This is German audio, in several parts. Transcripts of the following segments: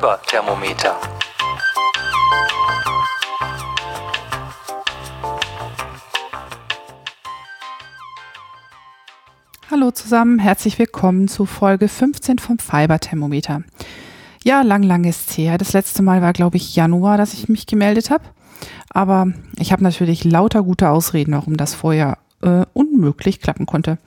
Fiberthermometer. Hallo zusammen, herzlich willkommen zu Folge 15 vom Fiberthermometer. Ja, lang, lang ist her. Das letzte Mal war, glaube ich, Januar, dass ich mich gemeldet habe. Aber ich habe natürlich lauter gute Ausreden, warum das vorher äh, unmöglich klappen konnte.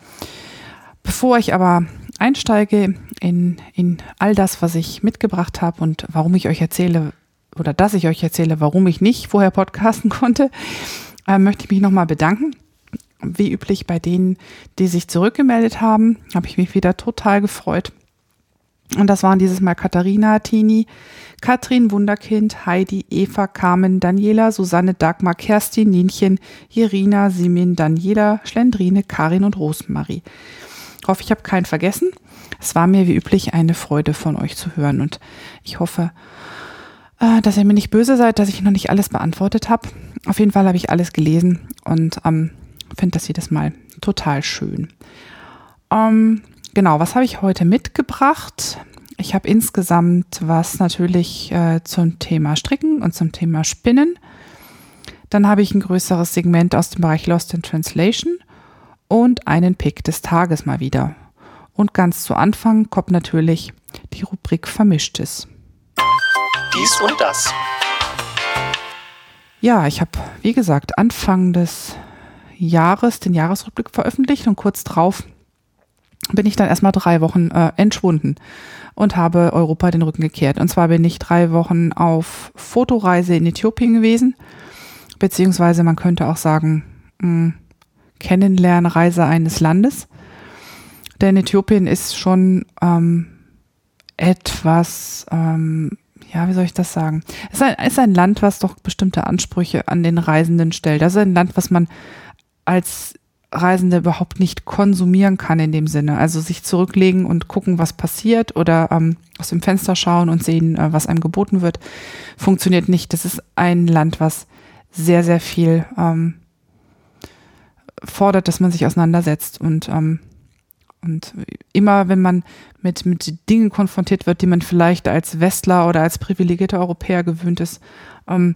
Bevor ich aber einsteige in, in all das, was ich mitgebracht habe und warum ich euch erzähle, oder dass ich euch erzähle, warum ich nicht vorher podcasten konnte, äh, möchte ich mich nochmal bedanken. Wie üblich bei denen, die sich zurückgemeldet haben, habe ich mich wieder total gefreut. Und das waren dieses Mal Katharina, Tini, Katrin, Wunderkind, Heidi, Eva, Carmen, Daniela, Susanne, Dagmar, Kerstin, Nienchen, Irina, Simin, Daniela, Schlendrine, Karin und Rosemarie. Ich hoffe, ich habe keinen vergessen. Es war mir wie üblich eine Freude von euch zu hören und ich hoffe, äh, dass ihr mir nicht böse seid, dass ich noch nicht alles beantwortet habe. Auf jeden Fall habe ich alles gelesen und ähm, finde das jedes Mal total schön. Ähm, genau, was habe ich heute mitgebracht? Ich habe insgesamt was natürlich äh, zum Thema Stricken und zum Thema Spinnen. Dann habe ich ein größeres Segment aus dem Bereich Lost in Translation und einen Pick des Tages mal wieder. Und ganz zu Anfang kommt natürlich die Rubrik Vermischtes. Dies und das. Ja, ich habe, wie gesagt, Anfang des Jahres den Jahresrückblick veröffentlicht und kurz drauf bin ich dann erstmal drei Wochen äh, entschwunden und habe Europa den Rücken gekehrt. Und zwar bin ich drei Wochen auf Fotoreise in Äthiopien gewesen, beziehungsweise man könnte auch sagen, mh, hm, Kennenlernreise eines Landes. Denn Äthiopien ist schon ähm, etwas, ähm, ja, wie soll ich das sagen? Es ist ein, ist ein Land, was doch bestimmte Ansprüche an den Reisenden stellt. Das ist ein Land, was man als Reisende überhaupt nicht konsumieren kann in dem Sinne. Also sich zurücklegen und gucken, was passiert oder ähm, aus dem Fenster schauen und sehen, äh, was einem geboten wird, funktioniert nicht. Das ist ein Land, was sehr, sehr viel ähm, fordert, dass man sich auseinandersetzt und ähm, und immer, wenn man mit, mit Dingen konfrontiert wird, die man vielleicht als Westler oder als privilegierter Europäer gewöhnt ist, ähm,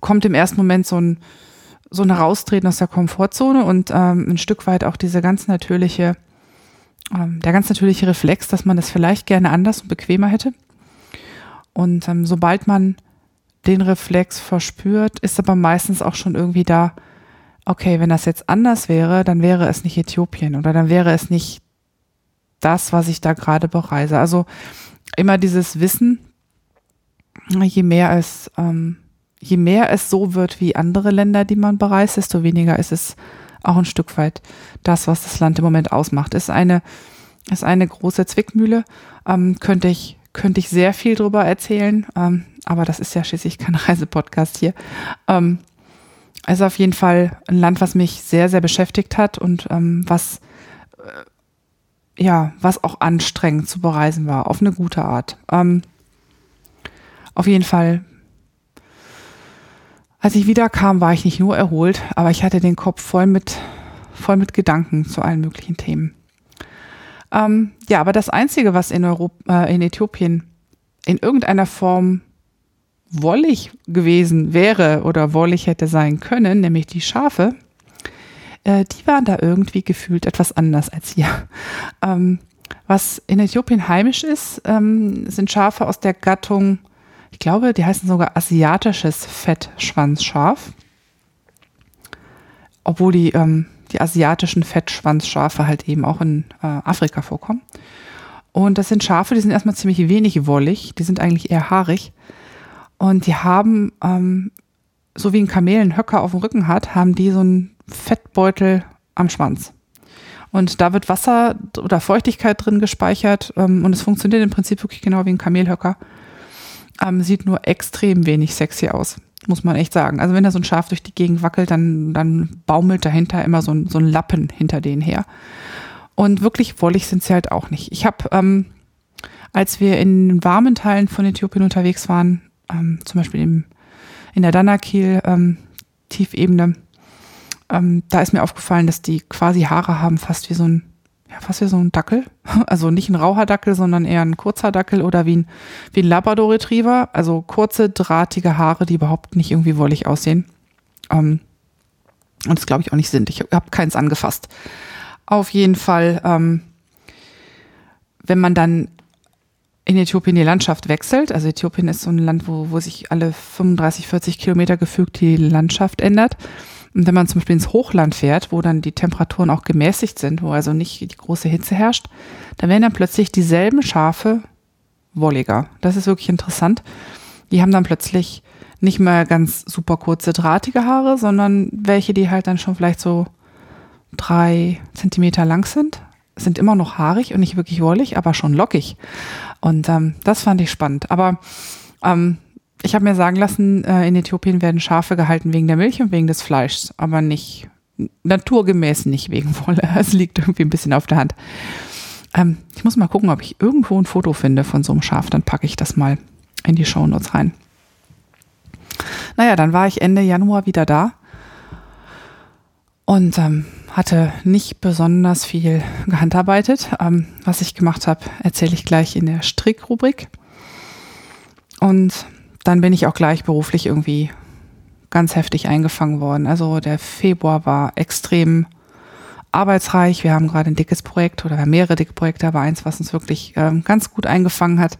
kommt im ersten Moment so ein, so ein Heraustreten aus der Komfortzone und ähm, ein Stück weit auch diese ganz natürliche, ähm, der ganz natürliche Reflex, dass man das vielleicht gerne anders und bequemer hätte. Und ähm, sobald man den Reflex verspürt, ist aber meistens auch schon irgendwie da, okay, wenn das jetzt anders wäre, dann wäre es nicht Äthiopien oder dann wäre es nicht das, was ich da gerade bereise. Also immer dieses Wissen, je mehr es ähm, je mehr es so wird wie andere Länder, die man bereist, desto weniger ist es auch ein Stück weit das, was das Land im Moment ausmacht. Ist eine, ist eine große Zwickmühle. Ähm, könnte ich, könnte ich sehr viel drüber erzählen. Ähm, aber das ist ja schließlich kein Reisepodcast hier. Ähm, ist auf jeden Fall ein Land, was mich sehr, sehr beschäftigt hat und ähm, was, äh, ja, was auch anstrengend zu bereisen war, auf eine gute Art. Ähm, auf jeden Fall als ich wiederkam, war ich nicht nur erholt, aber ich hatte den Kopf voll mit, voll mit Gedanken zu allen möglichen Themen. Ähm, ja, aber das Einzige, was in, Europa, äh, in Äthiopien in irgendeiner Form wollig gewesen wäre oder wollig hätte sein können, nämlich die Schafe, äh, die waren da irgendwie gefühlt etwas anders als hier. Ähm, was in Äthiopien heimisch ist, ähm, sind Schafe aus der Gattung ich glaube, die heißen sogar asiatisches Fettschwanzschaf. Obwohl die, ähm, die asiatischen Fettschwanzschafe halt eben auch in äh, Afrika vorkommen. Und das sind Schafe, die sind erstmal ziemlich wenig wollig, die sind eigentlich eher haarig. Und die haben, ähm, so wie ein Kamel einen Höcker auf dem Rücken hat, haben die so einen Fettbeutel am Schwanz. Und da wird Wasser oder Feuchtigkeit drin gespeichert ähm, und es funktioniert im Prinzip wirklich genau wie ein Kamelhöcker ähm, sieht nur extrem wenig sexy aus, muss man echt sagen. Also wenn da so ein Schaf durch die Gegend wackelt, dann, dann baumelt dahinter immer so ein, so ein Lappen hinter denen her. Und wirklich wollig sind sie halt auch nicht. Ich habe, ähm, als wir in warmen Teilen von Äthiopien unterwegs waren, ähm, zum Beispiel im, in der Danakil ähm, ähm, da ist mir aufgefallen, dass die quasi Haare haben, fast wie so ein, ja, fast wie so ein Dackel. Also nicht ein rauher Dackel, sondern eher ein kurzer Dackel oder wie ein, wie ein Labrador Retriever. Also kurze, drahtige Haare, die überhaupt nicht irgendwie wollig aussehen. Ähm, und das glaube ich auch nicht sind. Ich habe keins angefasst. Auf jeden Fall, ähm, wenn man dann in Äthiopien die Landschaft wechselt, also Äthiopien ist so ein Land, wo, wo sich alle 35, 40 Kilometer gefügt die Landschaft ändert. Und wenn man zum Beispiel ins Hochland fährt, wo dann die Temperaturen auch gemäßigt sind, wo also nicht die große Hitze herrscht, dann werden dann plötzlich dieselben Schafe wolliger. Das ist wirklich interessant. Die haben dann plötzlich nicht mehr ganz super kurze, drahtige Haare, sondern welche, die halt dann schon vielleicht so drei Zentimeter lang sind. Sind immer noch haarig und nicht wirklich wollig, aber schon lockig. Und ähm, das fand ich spannend. Aber ähm, ich habe mir sagen lassen, äh, in Äthiopien werden Schafe gehalten wegen der Milch und wegen des Fleischs, aber nicht naturgemäß nicht wegen Wolle. Es liegt irgendwie ein bisschen auf der Hand. Ähm, ich muss mal gucken, ob ich irgendwo ein Foto finde von so einem Schaf. Dann packe ich das mal in die Shownotes rein. Naja, dann war ich Ende Januar wieder da und ähm, hatte nicht besonders viel gehandarbeitet. Ähm, was ich gemacht habe, erzähle ich gleich in der Strickrubrik. Und dann bin ich auch gleich beruflich irgendwie ganz heftig eingefangen worden. Also der Februar war extrem arbeitsreich. Wir haben gerade ein dickes Projekt oder mehrere dicke Projekte, aber eins, was uns wirklich ähm, ganz gut eingefangen hat.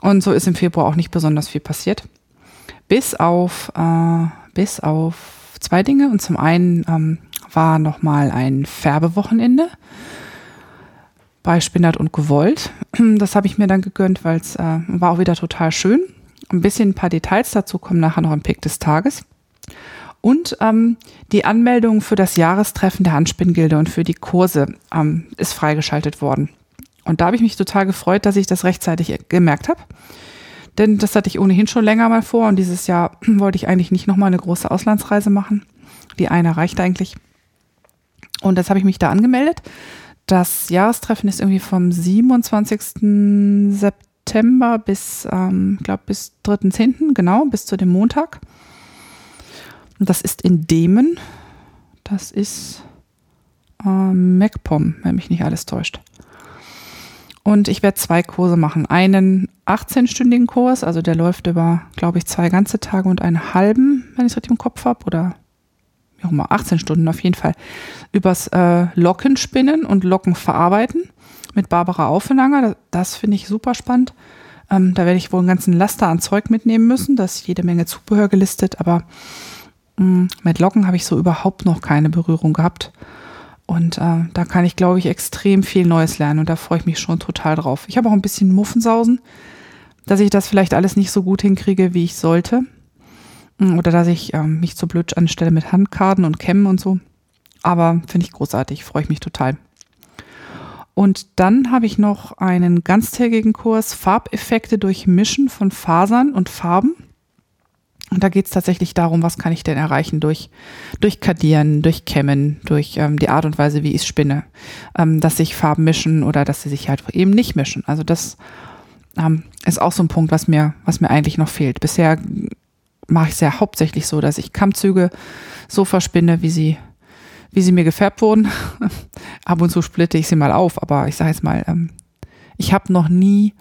Und so ist im Februar auch nicht besonders viel passiert. Bis auf, äh, bis auf zwei Dinge. Und zum einen ähm, war nochmal ein Färbewochenende bei Spinnert und Gewollt. Das habe ich mir dann gegönnt, weil es äh, war auch wieder total schön. Ein bisschen ein paar Details dazu kommen nachher noch im Pick des Tages. Und ähm, die Anmeldung für das Jahrestreffen der Handspinngilde und für die Kurse ähm, ist freigeschaltet worden. Und da habe ich mich total gefreut, dass ich das rechtzeitig gemerkt habe. Denn das hatte ich ohnehin schon länger mal vor und dieses Jahr wollte ich eigentlich nicht nochmal eine große Auslandsreise machen. Die eine reicht eigentlich. Und das habe ich mich da angemeldet. Das Jahrestreffen ist irgendwie vom 27. September bis, ähm, glaube bis 3.10., genau, bis zu dem Montag. Und das ist in Demen. Das ist äh, MacPom, wenn mich nicht alles täuscht. Und ich werde zwei Kurse machen. Einen 18-stündigen Kurs, also der läuft über, glaube ich, zwei ganze Tage und einen halben, wenn ich es richtig im Kopf habe, oder wie auch immer, 18 Stunden auf jeden Fall, übers äh, Lockenspinnen und Locken verarbeiten mit Barbara Aufenanger. Das, das finde ich super spannend. Ähm, da werde ich wohl einen ganzen Laster an Zeug mitnehmen müssen. Da ist jede Menge Zubehör gelistet, aber mh, mm, mit Locken habe ich so überhaupt noch keine Berührung gehabt. Und äh, da kann ich, glaube ich, extrem viel Neues lernen und da freue ich mich schon total drauf. Ich habe auch ein bisschen Muffensausen, dass ich das vielleicht alles nicht so gut hinkriege, wie ich sollte. Mm, oder dass ich ähm, mich zu blöd anstelle mit Handkarten und Kämmen und so. Aber finde ich großartig, freue ich mich total. Und dann habe ich noch einen ganztägigen Kurs Farbeffekte durch Mischen von Fasern und Farben. Und da geht es tatsächlich darum, was kann ich denn erreichen durch, durch Kadieren, durch Kämmen, durch ähm, die Art und Weise, wie ich spinne, ähm, dass sich Farben mischen oder dass sie sich halt eben nicht mischen. Also das ähm, ist auch so ein Punkt, was mir, was mir eigentlich noch fehlt. Bisher mache ich es ja hauptsächlich so, dass ich Kammzüge so verspinne, wie sie, wie sie mir gefärbt wurden. Ab und zu splitte ich sie mal auf, aber ich sage jetzt mal, ähm, ich habe noch nie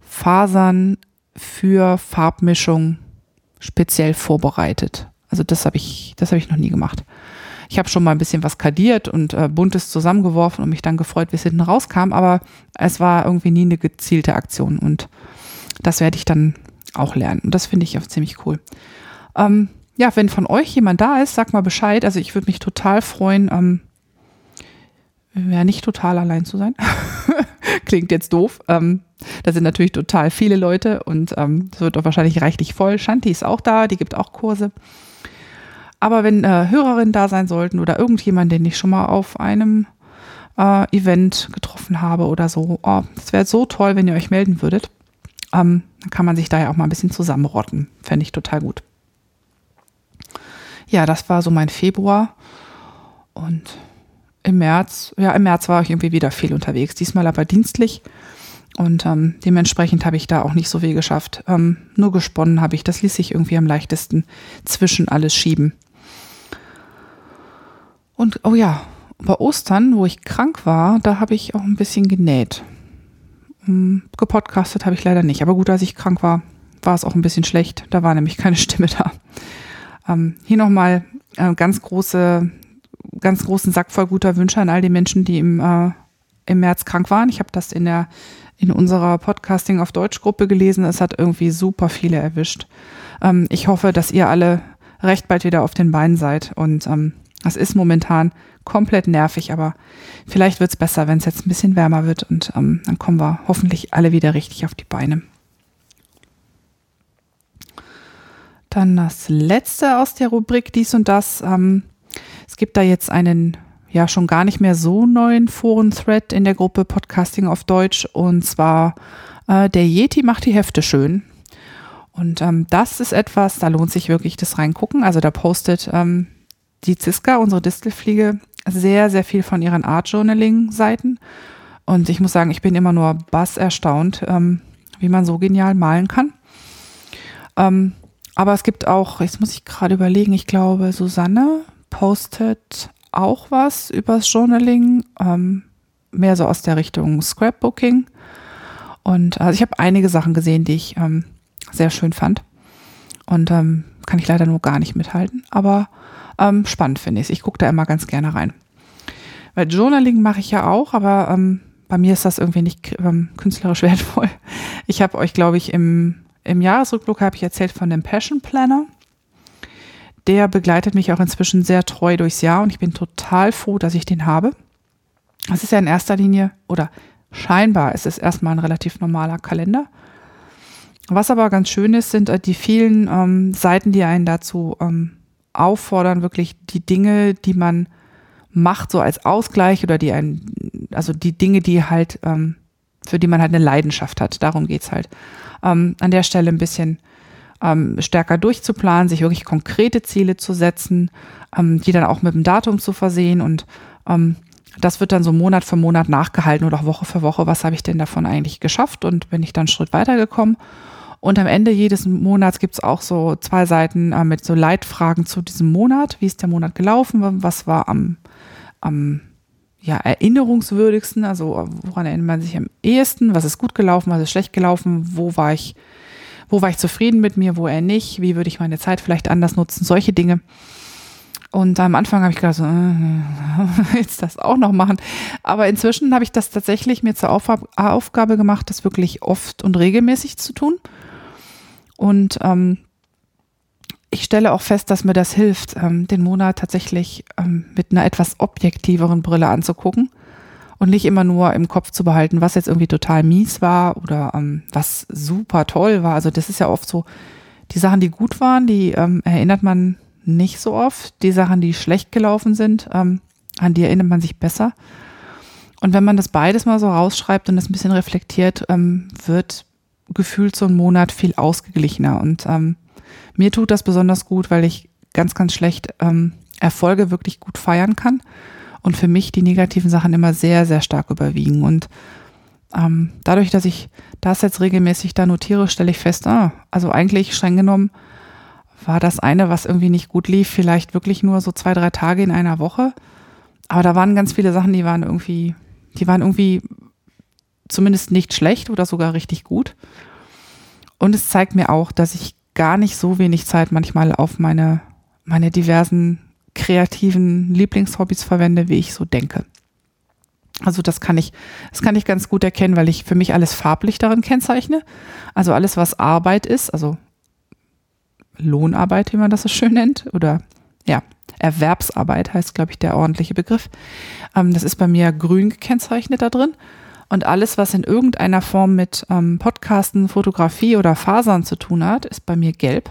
Fasern für Farbmischung speziell vorbereitet. Also das habe ich, das habe ich noch nie gemacht. Ich habe schon mal ein bisschen was kadiert und äh, buntes zusammengeworfen und mich dann gefreut, wie es hinten rauskam, aber es war irgendwie nie eine gezielte Aktion und das werde ich dann auch lernen. Und das finde ich auch ziemlich cool. Ähm, ja, wenn von euch jemand da ist, sag mal Bescheid. Also ich würde mich total freuen, ähm, ja, nicht total allein zu sein. Klingt jetzt doof. Ähm, da sind natürlich total viele Leute und ähm, es wird auch wahrscheinlich reichlich voll. Shanti ist auch da, die gibt auch Kurse. Aber wenn äh, Hörerinnen da sein sollten oder irgendjemand, den ich schon mal auf einem äh, Event getroffen habe oder so, oh, das wäre so toll, wenn ihr euch melden würdet. Ähm, dann kann man sich da ja auch mal ein bisschen zusammenrotten. Fände ich total gut. Ja, das war so mein Februar. Und im März, ja, im März war ich irgendwie wieder viel unterwegs. Diesmal aber dienstlich. Und ähm, dementsprechend habe ich da auch nicht so viel geschafft. Ähm, nur gesponnen habe ich. Das ließ sich irgendwie am leichtesten zwischen alles schieben. Und oh ja, Bei Ostern, wo ich krank war, da habe ich auch ein bisschen genäht. Hm, gepodcastet habe ich leider nicht. Aber gut, als ich krank war, war es auch ein bisschen schlecht. Da war nämlich keine Stimme da. Ähm, hier nochmal äh, ganz große, ganz großen Sack voll guter Wünsche an all die Menschen, die im, äh, im März krank waren. Ich habe das in der in unserer Podcasting auf Deutsch Gruppe gelesen. Es hat irgendwie super viele erwischt. Ähm, ich hoffe, dass ihr alle recht bald wieder auf den Beinen seid. Und ähm, das ist momentan komplett nervig, aber vielleicht wird es besser, wenn es jetzt ein bisschen wärmer wird und ähm, dann kommen wir hoffentlich alle wieder richtig auf die Beine. Dann das letzte aus der Rubrik dies und das. Ähm, es gibt da jetzt einen ja schon gar nicht mehr so neuen Foren-Thread in der Gruppe Podcasting auf Deutsch und zwar äh, der Yeti macht die Hefte schön. Und ähm, das ist etwas, da lohnt sich wirklich das reingucken. Also da postet ähm, die Ziska, unsere Distelfliege, sehr, sehr viel von ihren Art Journaling-Seiten. Und ich muss sagen, ich bin immer nur bass erstaunt, ähm, wie man so genial malen kann. Ähm, aber es gibt auch, jetzt muss ich gerade überlegen, ich glaube, Susanne postet auch was übers Journaling, ähm, mehr so aus der Richtung Scrapbooking. Und also ich habe einige Sachen gesehen, die ich ähm, sehr schön fand. Und ähm, kann ich leider nur gar nicht mithalten. Aber ähm, spannend finde ich es. Ich gucke da immer ganz gerne rein. Weil Journaling mache ich ja auch, aber ähm, bei mir ist das irgendwie nicht ähm, künstlerisch wertvoll. Ich habe euch, glaube ich, im, im Jahresrückblick habe ich erzählt von dem Passion Planner der begleitet mich auch inzwischen sehr treu durchs Jahr und ich bin total froh, dass ich den habe. Das ist ja in erster Linie oder scheinbar ist es erstmal ein relativ normaler Kalender. Was aber ganz schön ist, sind äh, die vielen ähm, Seiten, die einen dazu ähm, auffordern, wirklich die Dinge, die man macht, so als Ausgleich oder die einen, also die Dinge, die halt, ähm, für die man halt eine Leidenschaft hat. Darum geht's halt. Ähm, an der Stelle ein bisschen ähm, stärker durchzuplanen, sich wirklich konkrete Ziele zu setzen, ähm, die dann auch mit dem Datum zu versehen und ähm, das wird dann so Monat für Monat nachgehalten oder auch Woche für Woche, was habe ich denn davon eigentlich geschafft und bin ich dann einen Schritt weitergekommen. Und am Ende jedes Monats gibt es auch so zwei Seiten äh, mit so Leitfragen zu diesem Monat. Wie ist der Monat gelaufen? Was war am, am ja, erinnerungswürdigsten? Also woran erinnert man sich am ehesten? Was ist gut gelaufen? Was ist schlecht gelaufen? Wo war ich wo war ich zufrieden mit mir, wo er nicht, wie würde ich meine Zeit vielleicht anders nutzen, solche Dinge. Und am Anfang habe ich gedacht, so, äh, jetzt das auch noch machen. Aber inzwischen habe ich das tatsächlich mir zur Aufgabe gemacht, das wirklich oft und regelmäßig zu tun. Und ähm, ich stelle auch fest, dass mir das hilft, ähm, den Monat tatsächlich ähm, mit einer etwas objektiveren Brille anzugucken und nicht immer nur im Kopf zu behalten, was jetzt irgendwie total mies war oder ähm, was super toll war. Also das ist ja oft so, die Sachen, die gut waren, die ähm, erinnert man nicht so oft. Die Sachen, die schlecht gelaufen sind, ähm, an die erinnert man sich besser. Und wenn man das beides mal so rausschreibt und das ein bisschen reflektiert, ähm, wird gefühlt so ein Monat viel ausgeglichener. Und ähm, mir tut das besonders gut, weil ich ganz, ganz schlecht ähm, Erfolge wirklich gut feiern kann und für mich die negativen Sachen immer sehr, sehr stark überwiegen. Und ähm, dadurch, dass ich das jetzt regelmäßig da notiere, stelle ich fest, ah, also eigentlich streng genommen war das eine, was irgendwie nicht gut lief, vielleicht wirklich nur so zwei, drei Tage in einer Woche. Aber da waren ganz viele Sachen, die waren irgendwie, die waren irgendwie zumindest nicht schlecht oder sogar richtig gut. Und es zeigt mir auch, dass ich gar nicht so wenig Zeit manchmal auf meine, meine diversen kreativen Lieblingshobbys verwende, wie ich so denke. Also das kann ich, das kann ich ganz gut erkennen, weil ich für mich alles farblich darin kennzeichne. Also alles, was Arbeit ist, also Lohnarbeit, wie man das so schön nennt, oder ja, Erwerbsarbeit heißt, glaube ich, der ordentliche Begriff. Ähm, das ist bei mir grün gekennzeichnet da drin. Und alles, was in irgendeiner Form mit ähm, Podcasten, Fotografie oder Fasern zu tun hat, ist bei mir gelb.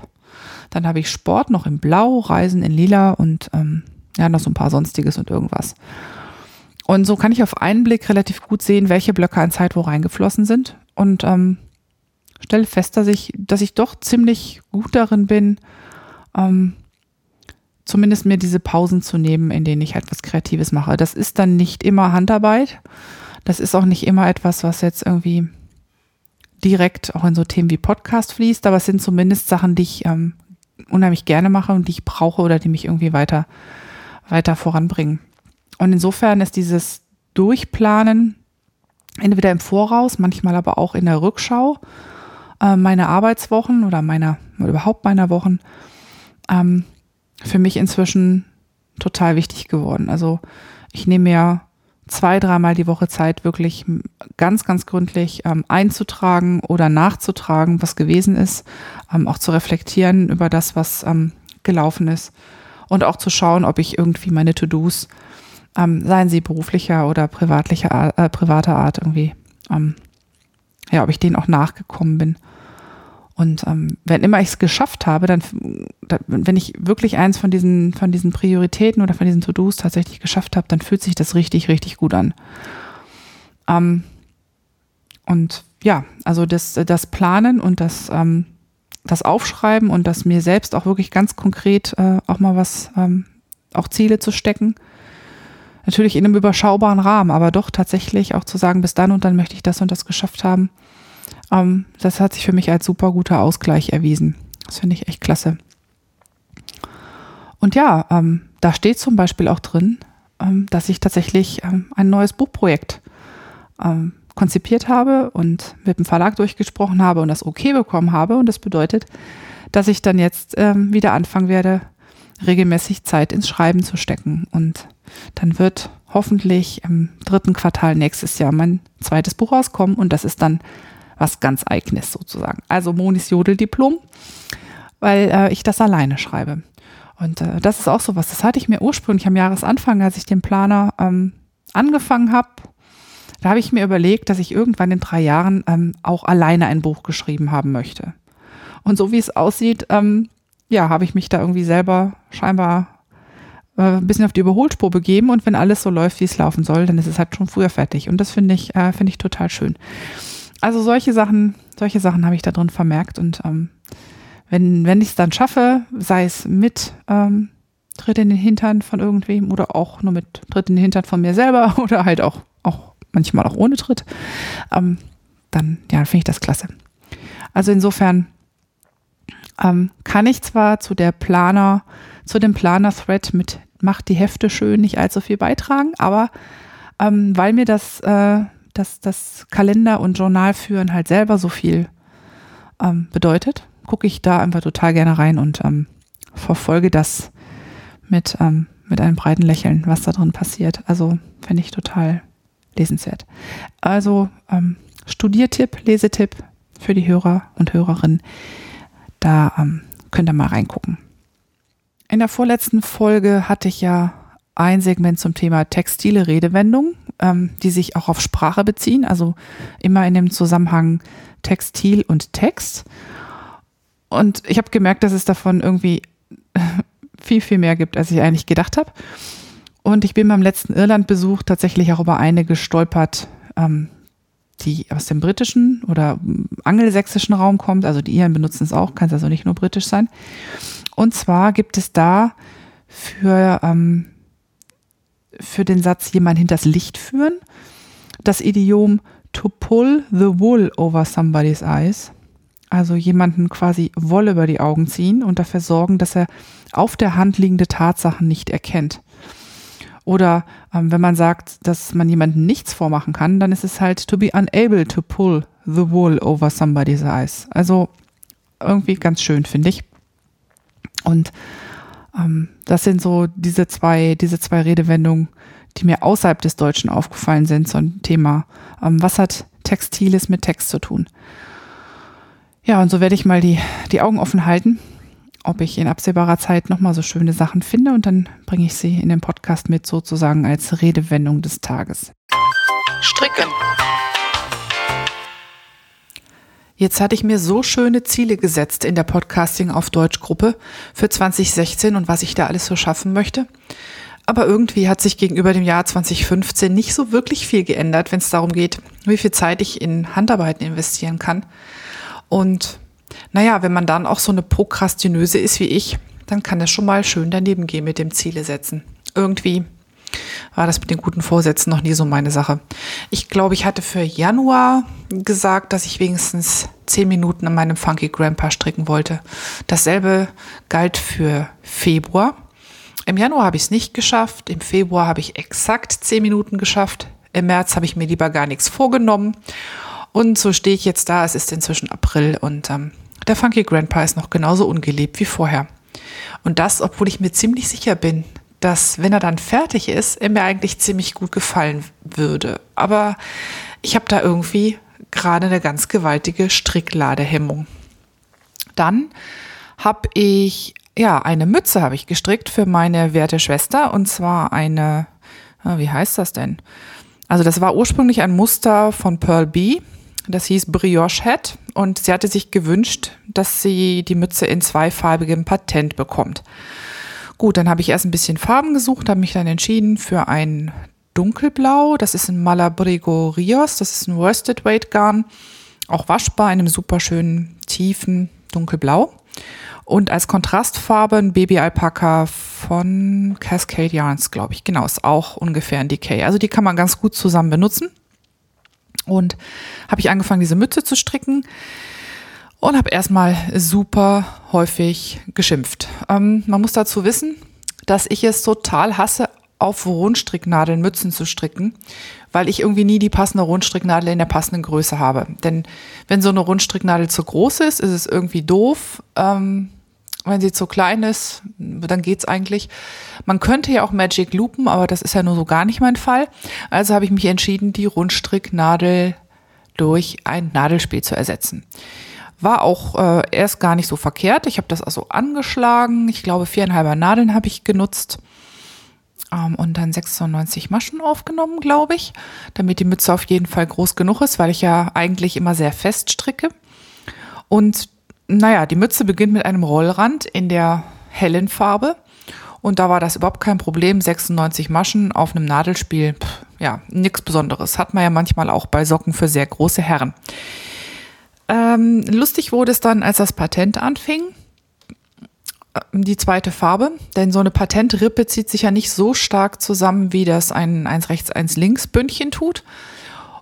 Dann habe ich Sport noch in Blau, Reisen in Lila und ähm, ja, noch so ein paar Sonstiges und irgendwas. Und so kann ich auf einen Blick relativ gut sehen, welche Blöcke an Zeit wo reingeflossen sind und ähm, stelle fest, dass ich, dass ich doch ziemlich gut darin bin, ähm, zumindest mir diese Pausen zu nehmen, in denen ich etwas Kreatives mache. Das ist dann nicht immer Handarbeit. Das ist auch nicht immer etwas, was jetzt irgendwie direkt auch in so Themen wie Podcast fließt, aber es sind zumindest Sachen, die ich ähm, unheimlich gerne mache und die ich brauche oder die mich irgendwie weiter, weiter voranbringen. und insofern ist dieses Durchplanen entweder im Voraus, manchmal aber auch in der Rückschau äh, meiner Arbeitswochen oder meiner oder überhaupt meiner Wochen ähm, für mich inzwischen total wichtig geworden. Also ich nehme mir zwei, dreimal die Woche Zeit, wirklich ganz, ganz gründlich ähm, einzutragen oder nachzutragen, was gewesen ist, ähm, auch zu reflektieren über das, was ähm, gelaufen ist und auch zu schauen, ob ich irgendwie meine To-Dos, ähm, seien sie beruflicher oder privatlicher, äh, privater Art irgendwie, ähm, ja, ob ich denen auch nachgekommen bin. Und ähm, wenn immer ich es geschafft habe, dann, wenn ich wirklich eins von diesen, von diesen Prioritäten oder von diesen To-Dos tatsächlich geschafft habe, dann fühlt sich das richtig, richtig gut an. Ähm, und ja, also das, das Planen und das, ähm, das Aufschreiben und das mir selbst auch wirklich ganz konkret äh, auch mal was, ähm, auch Ziele zu stecken. Natürlich in einem überschaubaren Rahmen, aber doch tatsächlich auch zu sagen, bis dann und dann möchte ich das und das geschafft haben ähm, das hat sich für mich als super guter Ausgleich erwiesen. Das finde ich echt klasse. Und ja, ähm, da steht zum Beispiel auch drin, ähm, dass ich tatsächlich ähm, ein neues Buchprojekt ähm, konzipiert habe und mit dem Verlag durchgesprochen habe und das okay bekommen habe. Und das bedeutet, dass ich dann jetzt ähm, wieder anfangen werde, regelmäßig Zeit ins Schreiben zu stecken. Und dann wird hoffentlich im dritten Quartal nächstes Jahr mein zweites Buch rauskommen und das ist dann was ganz eigenes sozusagen. Also Monis Jodeldiplom, weil äh, ich das alleine schreibe. Und äh, das ist auch so was. Das hatte ich mir ursprünglich am Jahresanfang, als ich den Planer ähm, angefangen habe. Da habe ich mir überlegt, dass ich irgendwann in drei Jahren ähm, auch alleine ein Buch geschrieben haben möchte. Und so wie es aussieht, ähm, ja, habe ich mich da irgendwie selber scheinbar äh, ein bisschen auf die Überholspur begeben. Und wenn alles so läuft, wie es laufen soll, dann ist es halt schon früher fertig. Und das finde ich, äh, finde ich total schön also solche Sachen, solche Sachen habe ich da drin vermerkt und ähm, wenn, wenn ich es dann schaffe, sei es mit ähm, Tritt in den Hintern von irgendwem oder auch nur mit Tritt in den Hintern von mir selber oder halt auch, auch manchmal auch ohne Tritt, ähm, dann ja, finde ich das klasse. Also insofern ähm, kann ich zwar zu der Planer, zu dem Planer-Thread mit Macht die Hefte schön nicht allzu viel beitragen, aber ähm, weil mir das äh, dass das Kalender und Journal führen halt selber so viel ähm, bedeutet, gucke ich da einfach total gerne rein und ähm, verfolge das mit, ähm, mit einem breiten Lächeln, was da drin passiert. Also finde ich total lesenswert. Also ähm, Studiertipp, Lesetipp für die Hörer und Hörerinnen. Da ähm, könnt ihr mal reingucken. In der vorletzten Folge hatte ich ja ein Segment zum Thema textile Redewendung, ähm, die sich auch auf Sprache beziehen, also immer in dem Zusammenhang Textil und Text. Und ich habe gemerkt, dass es davon irgendwie viel, viel mehr gibt, als ich eigentlich gedacht habe. Und ich bin beim letzten Irlandbesuch tatsächlich auch über eine gestolpert, ähm, die aus dem britischen oder angelsächsischen Raum kommt. Also die Iren benutzen es auch, kann es also nicht nur britisch sein. Und zwar gibt es da für ähm, für den Satz jemand hinters Licht führen. Das Idiom to pull the wool over somebody's eyes. Also jemanden quasi Wolle über die Augen ziehen und dafür sorgen, dass er auf der Hand liegende Tatsachen nicht erkennt. Oder ähm, wenn man sagt, dass man jemanden nichts vormachen kann, dann ist es halt to be unable to pull the wool over somebody's eyes. Also irgendwie ganz schön, finde ich. Und ähm, das sind so diese zwei, diese zwei Redewendungen, die mir außerhalb des Deutschen aufgefallen sind, so ein Thema. Ähm, was hat Textiles mit Text zu tun? Ja, und so werde ich mal die, die Augen offen halten, ob ich in absehbarer Zeit nochmal so schöne Sachen finde und dann bringe ich sie in den Podcast mit sozusagen als Redewendung des Tages. Stricken. Jetzt hatte ich mir so schöne Ziele gesetzt in der Podcasting auf Deutsch Gruppe für 2016 und was ich da alles so schaffen möchte. Aber irgendwie hat sich gegenüber dem Jahr 2015 nicht so wirklich viel geändert, wenn es darum geht, wie viel Zeit ich in Handarbeiten investieren kann. Und naja, wenn man dann auch so eine Prokrastinöse ist wie ich, dann kann das schon mal schön daneben gehen mit dem Ziele setzen. Irgendwie war das mit den guten Vorsätzen noch nie so meine Sache. Ich glaube, ich hatte für Januar gesagt, dass ich wenigstens zehn Minuten an meinem Funky Grandpa stricken wollte. Dasselbe galt für Februar. Im Januar habe ich es nicht geschafft, im Februar habe ich exakt zehn Minuten geschafft, im März habe ich mir lieber gar nichts vorgenommen und so stehe ich jetzt da, es ist inzwischen April und ähm, der Funky Grandpa ist noch genauso ungelebt wie vorher. Und das, obwohl ich mir ziemlich sicher bin, dass wenn er dann fertig ist, er mir eigentlich ziemlich gut gefallen würde. Aber ich habe da irgendwie gerade eine ganz gewaltige Strickladehemmung. Dann habe ich, ja, eine Mütze habe ich gestrickt für meine werte Schwester und zwar eine, wie heißt das denn? Also das war ursprünglich ein Muster von Pearl B. Das hieß Brioche Hat und sie hatte sich gewünscht, dass sie die Mütze in zweifarbigem Patent bekommt. Gut, dann habe ich erst ein bisschen Farben gesucht, habe mich dann entschieden für ein dunkelblau. Das ist ein Malabrigo Rios, das ist ein Worsted Weight Garn, auch waschbar in einem super schönen tiefen dunkelblau. Und als Kontrastfarbe ein Baby Alpaca von Cascade Yarns, glaube ich. Genau, ist auch ungefähr ein Decay. Also die kann man ganz gut zusammen benutzen. Und habe ich angefangen, diese Mütze zu stricken und habe erstmal super häufig geschimpft. Ähm, man muss dazu wissen, dass ich es total hasse, auf Rundstricknadeln Mützen zu stricken, weil ich irgendwie nie die passende Rundstricknadel in der passenden Größe habe. Denn wenn so eine Rundstricknadel zu groß ist, ist es irgendwie doof. Ähm, wenn sie zu klein ist, dann geht's eigentlich. Man könnte ja auch Magic loopen, aber das ist ja nur so gar nicht mein Fall. Also habe ich mich entschieden, die Rundstricknadel durch ein Nadelspiel zu ersetzen. War auch äh, erst gar nicht so verkehrt. Ich habe das also angeschlagen. Ich glaube, viereinhalber Nadeln habe ich genutzt ähm, und dann 96 Maschen aufgenommen, glaube ich, damit die Mütze auf jeden Fall groß genug ist, weil ich ja eigentlich immer sehr fest stricke. Und naja, die Mütze beginnt mit einem Rollrand in der hellen Farbe. Und da war das überhaupt kein Problem. 96 Maschen auf einem Nadelspiel, pff, ja, nichts Besonderes. Hat man ja manchmal auch bei Socken für sehr große Herren. Ähm, lustig wurde es dann, als das Patent anfing die zweite Farbe, denn so eine Patentrippe zieht sich ja nicht so stark zusammen, wie das ein 1 rechts, 1 links Bündchen tut.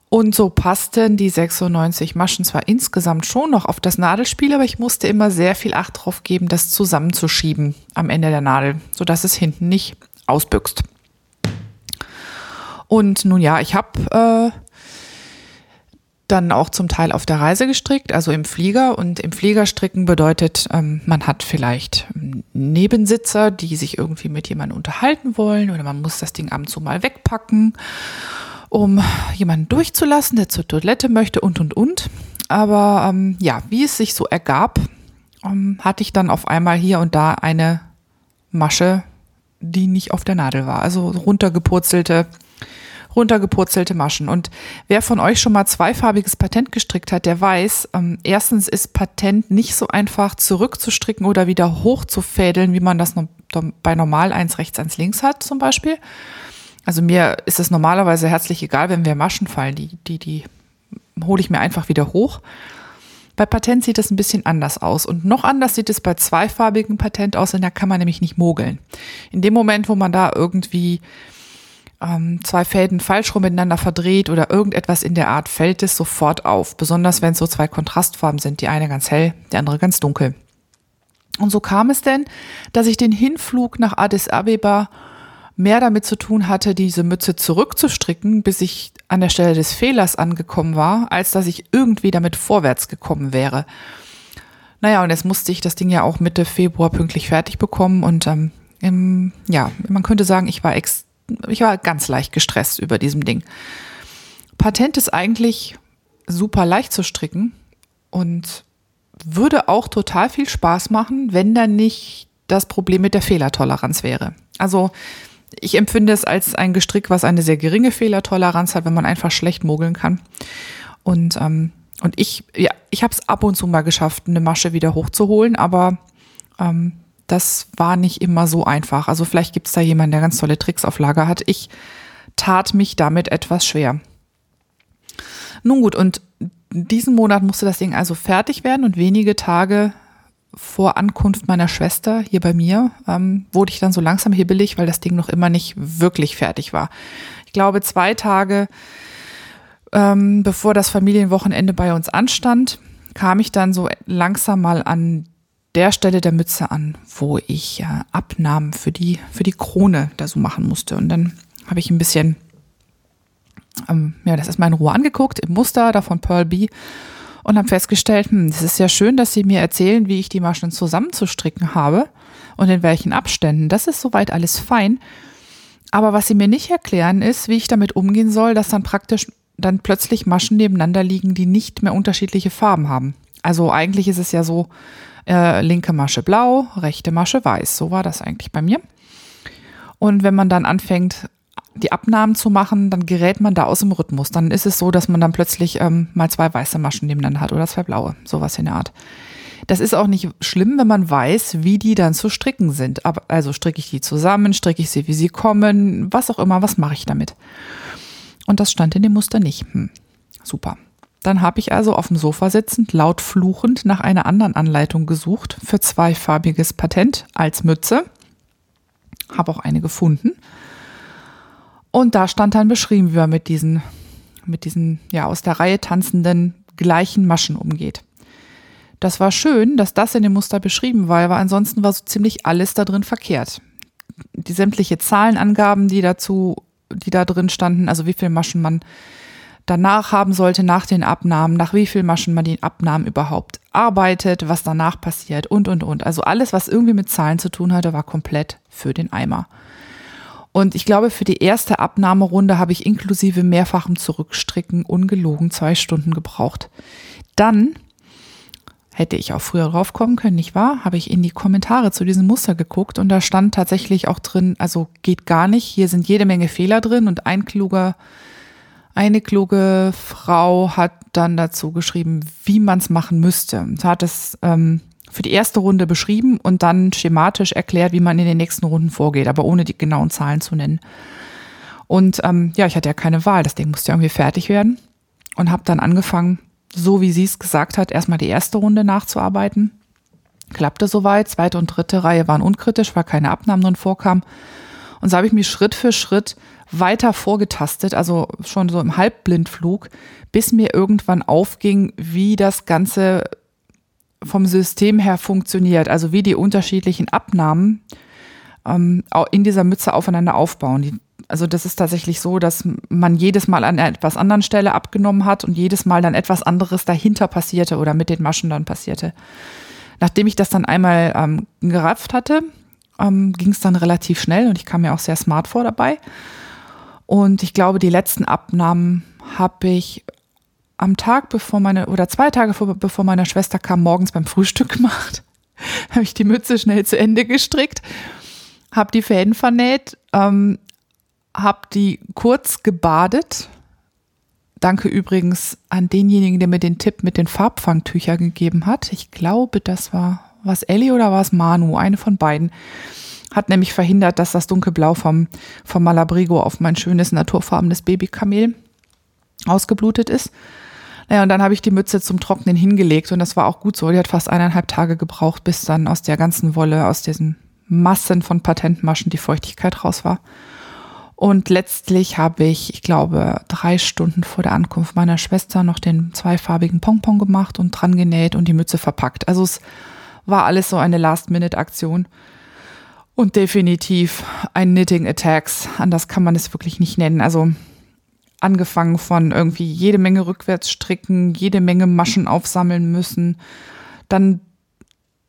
Und so passten die 96 Maschen zwar insgesamt schon noch auf das Nadelspiel, aber ich musste immer sehr viel Acht drauf geben, das zusammenzuschieben am Ende der Nadel, sodass es hinten nicht ausbüchst. Und nun ja, ich habe äh, dann auch zum Teil auf der Reise gestrickt, also im Flieger. Und im Flieger stricken bedeutet, ähm, man hat vielleicht Nebensitzer, die sich irgendwie mit jemandem unterhalten wollen oder man muss das Ding ab und zu mal wegpacken, um jemanden durchzulassen, der zur Toilette möchte und, und, und. Aber ähm, ja, wie es sich so ergab, ähm, hatte ich dann auf einmal hier und da eine Masche, die nicht auf der Nadel war. Also runtergepurzelte runtergepurzelte Maschen. Und wer von euch schon mal zweifarbiges Patent gestrickt hat, der weiß, ähm, erstens ist Patent nicht so einfach zurückzustricken oder wieder hochzufädeln, wie man das bei normal eins rechts, eins links hat zum Beispiel. Also mir ist es normalerweise herzlich egal, wenn wir Maschen fallen, die, die, die hole ich mir einfach wieder hoch. Bei Patent sieht es ein bisschen anders aus. Und noch anders sieht es bei zweifarbigen Patent aus, denn da kann man nämlich nicht mogeln. In dem Moment, wo man da irgendwie ähm, zwei Fäden falsch rum miteinander verdreht oder irgendetwas in der Art, fällt es sofort auf. Besonders wenn es so zwei Kontrastfarben sind, die eine ganz hell, die andere ganz dunkel. Und so kam es denn, dass ich den Hinflug nach Addis Abeba mehr damit zu tun hatte, diese Mütze zurückzustricken, bis ich an der Stelle des Fehlers angekommen war, als dass ich irgendwie damit vorwärts gekommen wäre. Naja, und jetzt musste ich das Ding ja auch Mitte Februar pünktlich fertig bekommen und ähm, im, ja, man könnte sagen, ich war extrem ich war ganz leicht gestresst über diesem Ding. Patent ist eigentlich super leicht zu stricken und würde auch total viel Spaß machen, wenn da nicht das Problem mit der Fehlertoleranz wäre. Also ich empfinde es als ein Gestrick, was eine sehr geringe Fehlertoleranz hat, wenn man einfach schlecht mogeln kann. Und, ähm, und ich, ja, ich habe es ab und zu mal geschafft, eine Masche wieder hochzuholen, aber ähm, das war nicht immer so einfach. Also vielleicht gibt es da jemanden, der ganz tolle Tricks auf Lager hat. Ich tat mich damit etwas schwer. Nun gut, und diesen Monat musste das Ding also fertig werden und wenige Tage vor Ankunft meiner Schwester hier bei mir ähm, wurde ich dann so langsam hibbelig, weil das Ding noch immer nicht wirklich fertig war. Ich glaube, zwei Tage ähm, bevor das Familienwochenende bei uns anstand, kam ich dann so langsam mal an der Stelle der Mütze an, wo ich äh, Abnahmen für die, für die Krone da so machen musste. Und dann habe ich ein bisschen, ähm, ja, das ist mal in Ruhe angeguckt, im Muster da von Pearl B und habe festgestellt, hm, es ist ja schön, dass Sie mir erzählen, wie ich die Maschen zusammenzustricken habe und in welchen Abständen. Das ist soweit alles fein. Aber was Sie mir nicht erklären, ist, wie ich damit umgehen soll, dass dann praktisch dann plötzlich Maschen nebeneinander liegen, die nicht mehr unterschiedliche Farben haben. Also eigentlich ist es ja so, äh, linke Masche blau, rechte Masche weiß. So war das eigentlich bei mir. Und wenn man dann anfängt, die Abnahmen zu machen, dann gerät man da aus dem Rhythmus. Dann ist es so, dass man dann plötzlich ähm, mal zwei weiße Maschen nebeneinander hat oder zwei blaue, sowas in der Art. Das ist auch nicht schlimm, wenn man weiß, wie die dann zu stricken sind. Aber, also stricke ich die zusammen, stricke ich sie, wie sie kommen, was auch immer, was mache ich damit? Und das stand in dem Muster nicht. Hm, super. Dann habe ich also auf dem Sofa sitzend, laut fluchend, nach einer anderen Anleitung gesucht für zweifarbiges Patent als Mütze. Habe auch eine gefunden. Und da stand dann beschrieben, wie man mit diesen, mit diesen, ja, aus der Reihe tanzenden gleichen Maschen umgeht. Das war schön, dass das in dem Muster beschrieben war, aber ansonsten war so ziemlich alles da drin verkehrt. Die sämtliche Zahlenangaben, die dazu, die da drin standen, also wie viele Maschen man danach haben sollte, nach den Abnahmen, nach wie viel Maschen man die Abnahmen überhaupt arbeitet, was danach passiert und, und, und. Also alles, was irgendwie mit Zahlen zu tun hatte, war komplett für den Eimer. Und ich glaube, für die erste Abnahmerunde habe ich inklusive mehrfachem Zurückstricken ungelogen zwei Stunden gebraucht. Dann hätte ich auch früher drauf kommen können, nicht wahr? Habe ich in die Kommentare zu diesem Muster geguckt und da stand tatsächlich auch drin, also geht gar nicht, hier sind jede Menge Fehler drin und ein kluger eine kluge Frau hat dann dazu geschrieben, wie man es machen müsste. Sie hat es ähm, für die erste Runde beschrieben und dann schematisch erklärt, wie man in den nächsten Runden vorgeht, aber ohne die genauen Zahlen zu nennen. Und ähm, ja, ich hatte ja keine Wahl, das Ding musste ja irgendwie fertig werden und habe dann angefangen, so wie sie es gesagt hat, erstmal die erste Runde nachzuarbeiten. Klappte soweit, zweite und dritte Reihe waren unkritisch, weil keine Abnahmen drin vorkamen. Und so habe ich mich Schritt für Schritt weiter vorgetastet, also schon so im Halbblindflug, bis mir irgendwann aufging, wie das Ganze vom System her funktioniert, also wie die unterschiedlichen Abnahmen ähm, in dieser Mütze aufeinander aufbauen. Die, also das ist tatsächlich so, dass man jedes Mal an einer etwas anderen Stelle abgenommen hat und jedes Mal dann etwas anderes dahinter passierte oder mit den Maschen dann passierte. Nachdem ich das dann einmal ähm, gerafft hatte, ähm, ging es dann relativ schnell und ich kam mir auch sehr smart vor dabei. Und ich glaube, die letzten Abnahmen habe ich am Tag, bevor meine, oder zwei Tage vor, bevor meine Schwester kam, morgens beim Frühstück gemacht. habe ich die Mütze schnell zu Ende gestrickt, habe die Fäden vernäht, ähm, habe die kurz gebadet. Danke übrigens an denjenigen, der mir den Tipp mit den Farbfangtüchern gegeben hat. Ich glaube, das war was Ellie oder war es Manu? Eine von beiden. Hat nämlich verhindert, dass das dunkelblau vom, vom Malabrigo auf mein schönes naturfarbenes Babykamel ausgeblutet ist. Naja, und dann habe ich die Mütze zum Trocknen hingelegt und das war auch gut so. Die hat fast eineinhalb Tage gebraucht, bis dann aus der ganzen Wolle, aus diesen Massen von Patentmaschen die Feuchtigkeit raus war. Und letztlich habe ich, ich glaube, drei Stunden vor der Ankunft meiner Schwester noch den zweifarbigen Pompon gemacht und dran genäht und die Mütze verpackt. Also es war alles so eine Last-Minute-Aktion. Und definitiv ein Knitting Attacks. Anders kann man es wirklich nicht nennen. Also angefangen von irgendwie jede Menge rückwärts stricken, jede Menge Maschen aufsammeln müssen, dann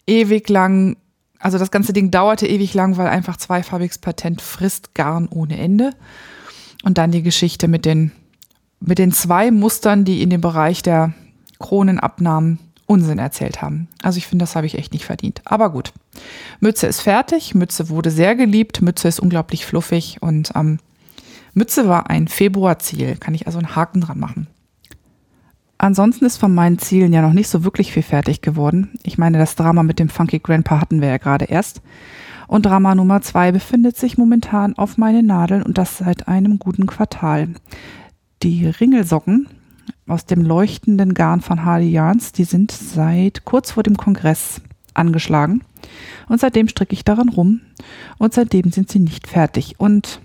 ewig lang, also das ganze Ding dauerte ewig lang, weil einfach zweifarbiges Patent frisst Garn ohne Ende. Und dann die Geschichte mit den, mit den zwei Mustern, die in dem Bereich der Kronenabnahmen Unsinn erzählt haben. Also ich finde, das habe ich echt nicht verdient. Aber gut. Mütze ist fertig. Mütze wurde sehr geliebt. Mütze ist unglaublich fluffig und ähm, Mütze war ein Februarziel. Kann ich also einen Haken dran machen. Ansonsten ist von meinen Zielen ja noch nicht so wirklich viel fertig geworden. Ich meine, das Drama mit dem Funky Grandpa hatten wir ja gerade erst. Und Drama Nummer zwei befindet sich momentan auf meinen Nadeln und das seit einem guten Quartal. Die Ringelsocken aus dem leuchtenden Garn von Harley Yarns, die sind seit kurz vor dem Kongress angeschlagen. Und seitdem stricke ich daran rum. Und seitdem sind sie nicht fertig. Und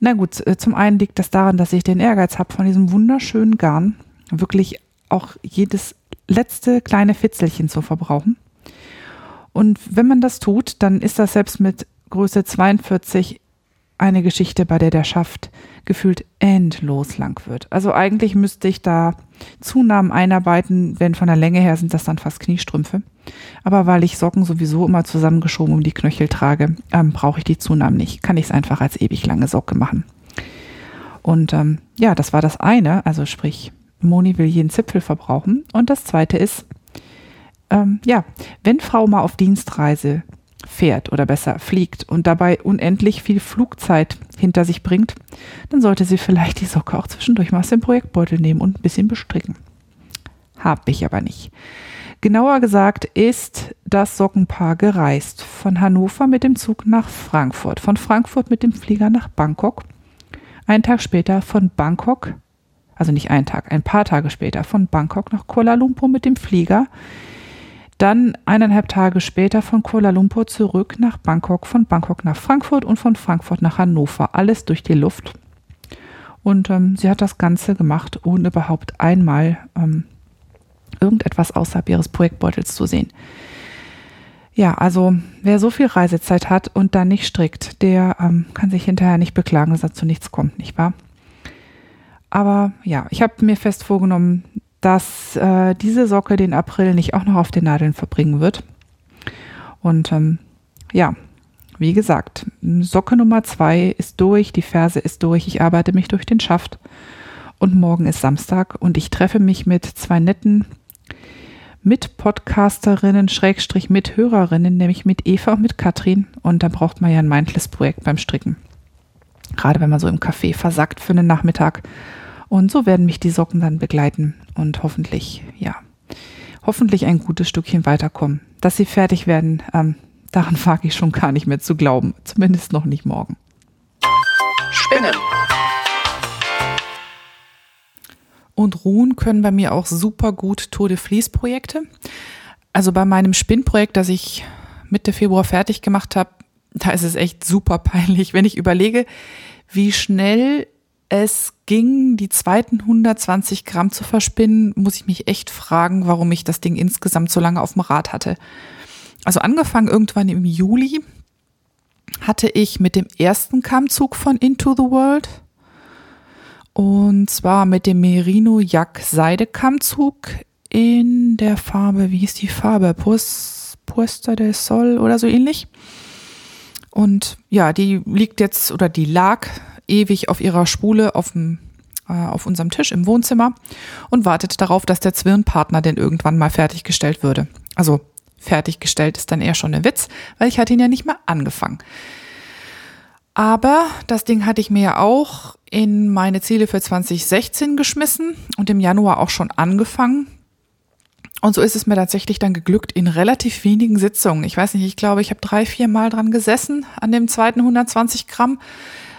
na gut, äh, zum einen liegt das daran, dass ich den Ehrgeiz habe, von diesem wunderschönen Garn wirklich auch jedes letzte kleine Fitzelchen zu verbrauchen. Und wenn man das tut, dann ist das selbst mit Größe 42 eine Geschichte, bei der der Schaft gefühlt endlos lang wird. Also eigentlich müsste ich da Zunahmen einarbeiten, wenn von der Länge her sind das dann fast Kniestrümpfe. Aber weil ich Socken sowieso immer zusammengeschoben um die Knöchel trage, ähm, brauche ich die Zunahmen nicht. Kann ich es einfach als ewig lange Socke machen. Und ähm, ja, das war das eine, also sprich, Moni will jeden Zipfel verbrauchen. Und das zweite ist, ähm, ja, wenn Frau mal auf Dienstreise fährt oder besser fliegt und dabei unendlich viel Flugzeit hinter sich bringt, dann sollte sie vielleicht die Socke auch zwischendurch mal aus dem Projektbeutel nehmen und ein bisschen bestricken. Hab ich aber nicht. Genauer gesagt ist das Sockenpaar gereist von Hannover mit dem Zug nach Frankfurt, von Frankfurt mit dem Flieger nach Bangkok, einen Tag später von Bangkok, also nicht einen Tag, ein paar Tage später von Bangkok nach Kuala Lumpur mit dem Flieger, dann eineinhalb Tage später von Kuala Lumpur zurück nach Bangkok, von Bangkok nach Frankfurt und von Frankfurt nach Hannover. Alles durch die Luft. Und ähm, sie hat das Ganze gemacht, ohne überhaupt einmal ähm, irgendetwas außerhalb ihres Projektbeutels zu sehen. Ja, also wer so viel Reisezeit hat und dann nicht strickt, der ähm, kann sich hinterher nicht beklagen, dass dazu nichts kommt, nicht wahr? Aber ja, ich habe mir fest vorgenommen, dass äh, diese Socke den April nicht auch noch auf den Nadeln verbringen wird. Und ähm, ja, wie gesagt, Socke Nummer zwei ist durch, die Ferse ist durch, ich arbeite mich durch den Schaft. Und morgen ist Samstag und ich treffe mich mit zwei netten Mitpodcasterinnen, Schrägstrich Mithörerinnen, nämlich mit Eva und mit Katrin. Und da braucht man ja ein Mindless-Projekt beim Stricken. Gerade wenn man so im Café versackt für einen Nachmittag. Und so werden mich die Socken dann begleiten und hoffentlich, ja, hoffentlich ein gutes Stückchen weiterkommen. Dass sie fertig werden, ähm, daran wage ich schon gar nicht mehr zu glauben. Zumindest noch nicht morgen. Spinnen. Und ruhen können bei mir auch super gut Tour de Vlies Projekte. Also bei meinem Spinnprojekt, das ich Mitte Februar fertig gemacht habe, da ist es echt super peinlich, wenn ich überlege, wie schnell es ging, die zweiten 120 Gramm zu verspinnen, muss ich mich echt fragen, warum ich das Ding insgesamt so lange auf dem Rad hatte. Also angefangen irgendwann im Juli hatte ich mit dem ersten Kammzug von Into the World und zwar mit dem Merino Jack Seide Kammzug in der Farbe, wie hieß die Farbe? Puesta del Sol oder so ähnlich. Und ja, die liegt jetzt oder die lag ewig auf ihrer Spule auf, dem, äh, auf unserem Tisch im Wohnzimmer und wartet darauf, dass der Zwirnpartner denn irgendwann mal fertiggestellt würde. Also fertiggestellt ist dann eher schon ein Witz, weil ich hatte ihn ja nicht mal angefangen. Aber das Ding hatte ich mir ja auch in meine Ziele für 2016 geschmissen und im Januar auch schon angefangen. Und so ist es mir tatsächlich dann geglückt in relativ wenigen Sitzungen. Ich weiß nicht, ich glaube, ich habe drei, vier Mal dran gesessen an dem zweiten 120 Gramm.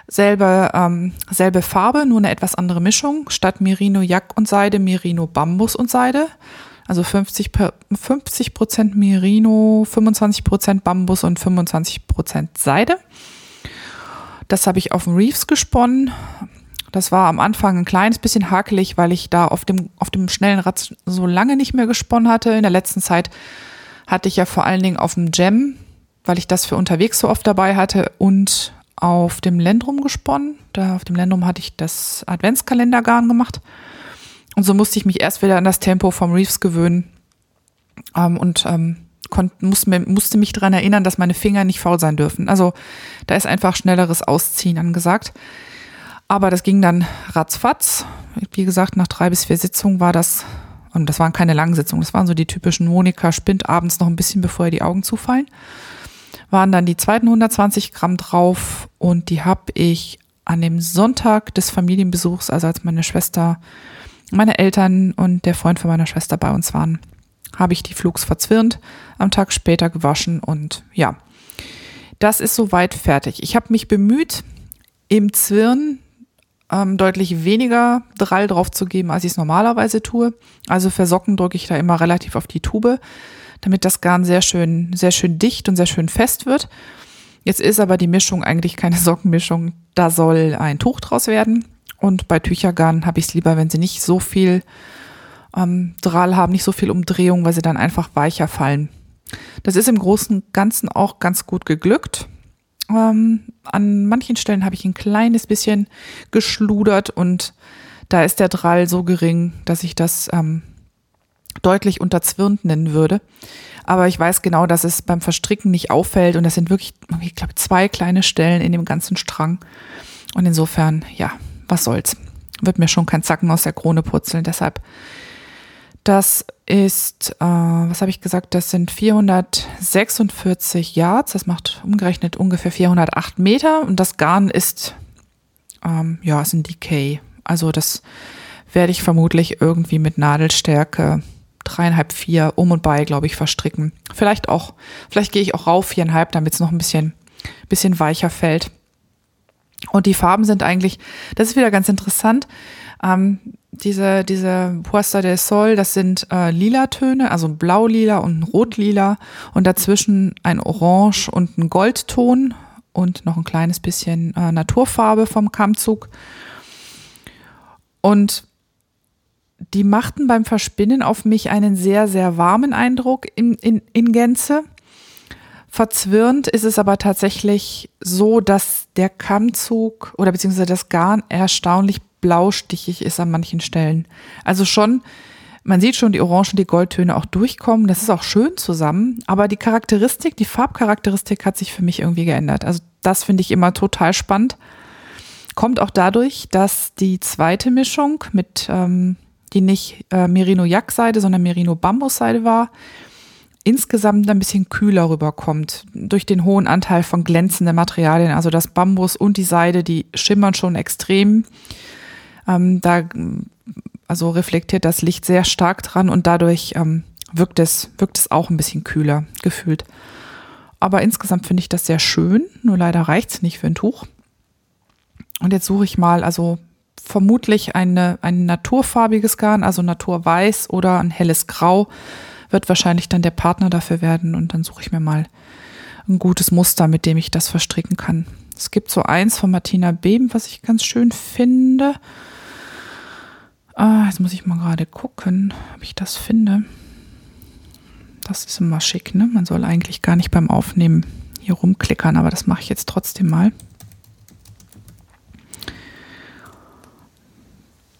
Selbe, ähm, selbe Farbe, nur eine etwas andere Mischung. Statt Merino Jack und Seide, Merino Bambus und Seide. Also 50, 50 Prozent Merino, 25 Prozent Bambus und 25 Prozent Seide. Das habe ich auf dem Reefs gesponnen. Das war am Anfang ein kleines bisschen hakelig, weil ich da auf dem, auf dem schnellen Rad so lange nicht mehr gesponnen hatte. In der letzten Zeit hatte ich ja vor allen Dingen auf dem Jam, weil ich das für unterwegs so oft dabei hatte und auf dem Lendrum gesponnen. Da auf dem Lendrum hatte ich das Adventskalendergarn gemacht. Und so musste ich mich erst wieder an das Tempo vom Reefs gewöhnen ähm, und ähm, konnt, musste, musste mich daran erinnern, dass meine Finger nicht faul sein dürfen. Also da ist einfach schnelleres Ausziehen angesagt. Aber das ging dann ratzfatz. Wie gesagt, nach drei bis vier Sitzungen war das, und das waren keine langen Sitzungen, das waren so die typischen Monika spinnt abends noch ein bisschen, bevor ihr die Augen zufallen waren dann die zweiten 120 Gramm drauf und die habe ich an dem Sonntag des Familienbesuchs, also als meine Schwester, meine Eltern und der Freund von meiner Schwester bei uns waren, habe ich die Flugs verzwirnt, am Tag später gewaschen und ja, das ist soweit fertig. Ich habe mich bemüht, im Zwirn ähm, deutlich weniger Drall drauf zu geben, als ich es normalerweise tue. Also für Socken drücke ich da immer relativ auf die Tube damit das Garn sehr schön, sehr schön dicht und sehr schön fest wird. Jetzt ist aber die Mischung eigentlich keine Sockenmischung. Da soll ein Tuch draus werden. Und bei Tüchergarn habe ich es lieber, wenn sie nicht so viel ähm, Drahl haben, nicht so viel Umdrehung, weil sie dann einfach weicher fallen. Das ist im Großen und Ganzen auch ganz gut geglückt. Ähm, an manchen Stellen habe ich ein kleines bisschen geschludert und da ist der Drall so gering, dass ich das ähm, deutlich unterzwirnt nennen würde. Aber ich weiß genau, dass es beim Verstricken nicht auffällt und das sind wirklich, ich glaube, zwei kleine Stellen in dem ganzen Strang. Und insofern, ja, was soll's. Wird mir schon kein Zacken aus der Krone purzeln. Deshalb, das ist, äh, was habe ich gesagt, das sind 446 Yards. Das macht umgerechnet ungefähr 408 Meter. Und das Garn ist, ähm, ja, ist ein Decay. Also das werde ich vermutlich irgendwie mit Nadelstärke dreieinhalb, vier um und bei, glaube ich, verstricken. Vielleicht auch, vielleicht gehe ich auch rauf viereinhalb, damit es noch ein bisschen, bisschen weicher fällt. Und die Farben sind eigentlich, das ist wieder ganz interessant. Ähm, diese, diese Puesta del Sol, das sind äh, lila Töne, also blau-lila und ein rot-lila und dazwischen ein Orange und ein Goldton und noch ein kleines bisschen äh, Naturfarbe vom Kammzug. Und die machten beim Verspinnen auf mich einen sehr, sehr warmen Eindruck in, in, in Gänze. Verzwirnt ist es aber tatsächlich so, dass der Kammzug oder beziehungsweise das Garn erstaunlich blaustichig ist an manchen Stellen. Also schon, man sieht schon die Orange und die Goldtöne auch durchkommen. Das ist auch schön zusammen. Aber die Charakteristik, die Farbcharakteristik hat sich für mich irgendwie geändert. Also das finde ich immer total spannend. Kommt auch dadurch, dass die zweite Mischung mit ähm, die nicht äh, Merino-Jackseide, sondern Merino-Bambusseide war, insgesamt ein bisschen kühler rüberkommt. Durch den hohen Anteil von glänzenden Materialien, also das Bambus und die Seide, die schimmern schon extrem. Ähm, da also reflektiert das Licht sehr stark dran und dadurch ähm, wirkt, es, wirkt es auch ein bisschen kühler gefühlt. Aber insgesamt finde ich das sehr schön, nur leider reicht es nicht für ein Tuch. Und jetzt suche ich mal, also vermutlich eine, ein naturfarbiges Garn, also naturweiß oder ein helles Grau, wird wahrscheinlich dann der Partner dafür werden und dann suche ich mir mal ein gutes Muster, mit dem ich das verstricken kann. Es gibt so eins von Martina Beben, was ich ganz schön finde. Ah, jetzt muss ich mal gerade gucken, ob ich das finde. Das ist immer schick, ne? Man soll eigentlich gar nicht beim Aufnehmen hier rumklickern, aber das mache ich jetzt trotzdem mal.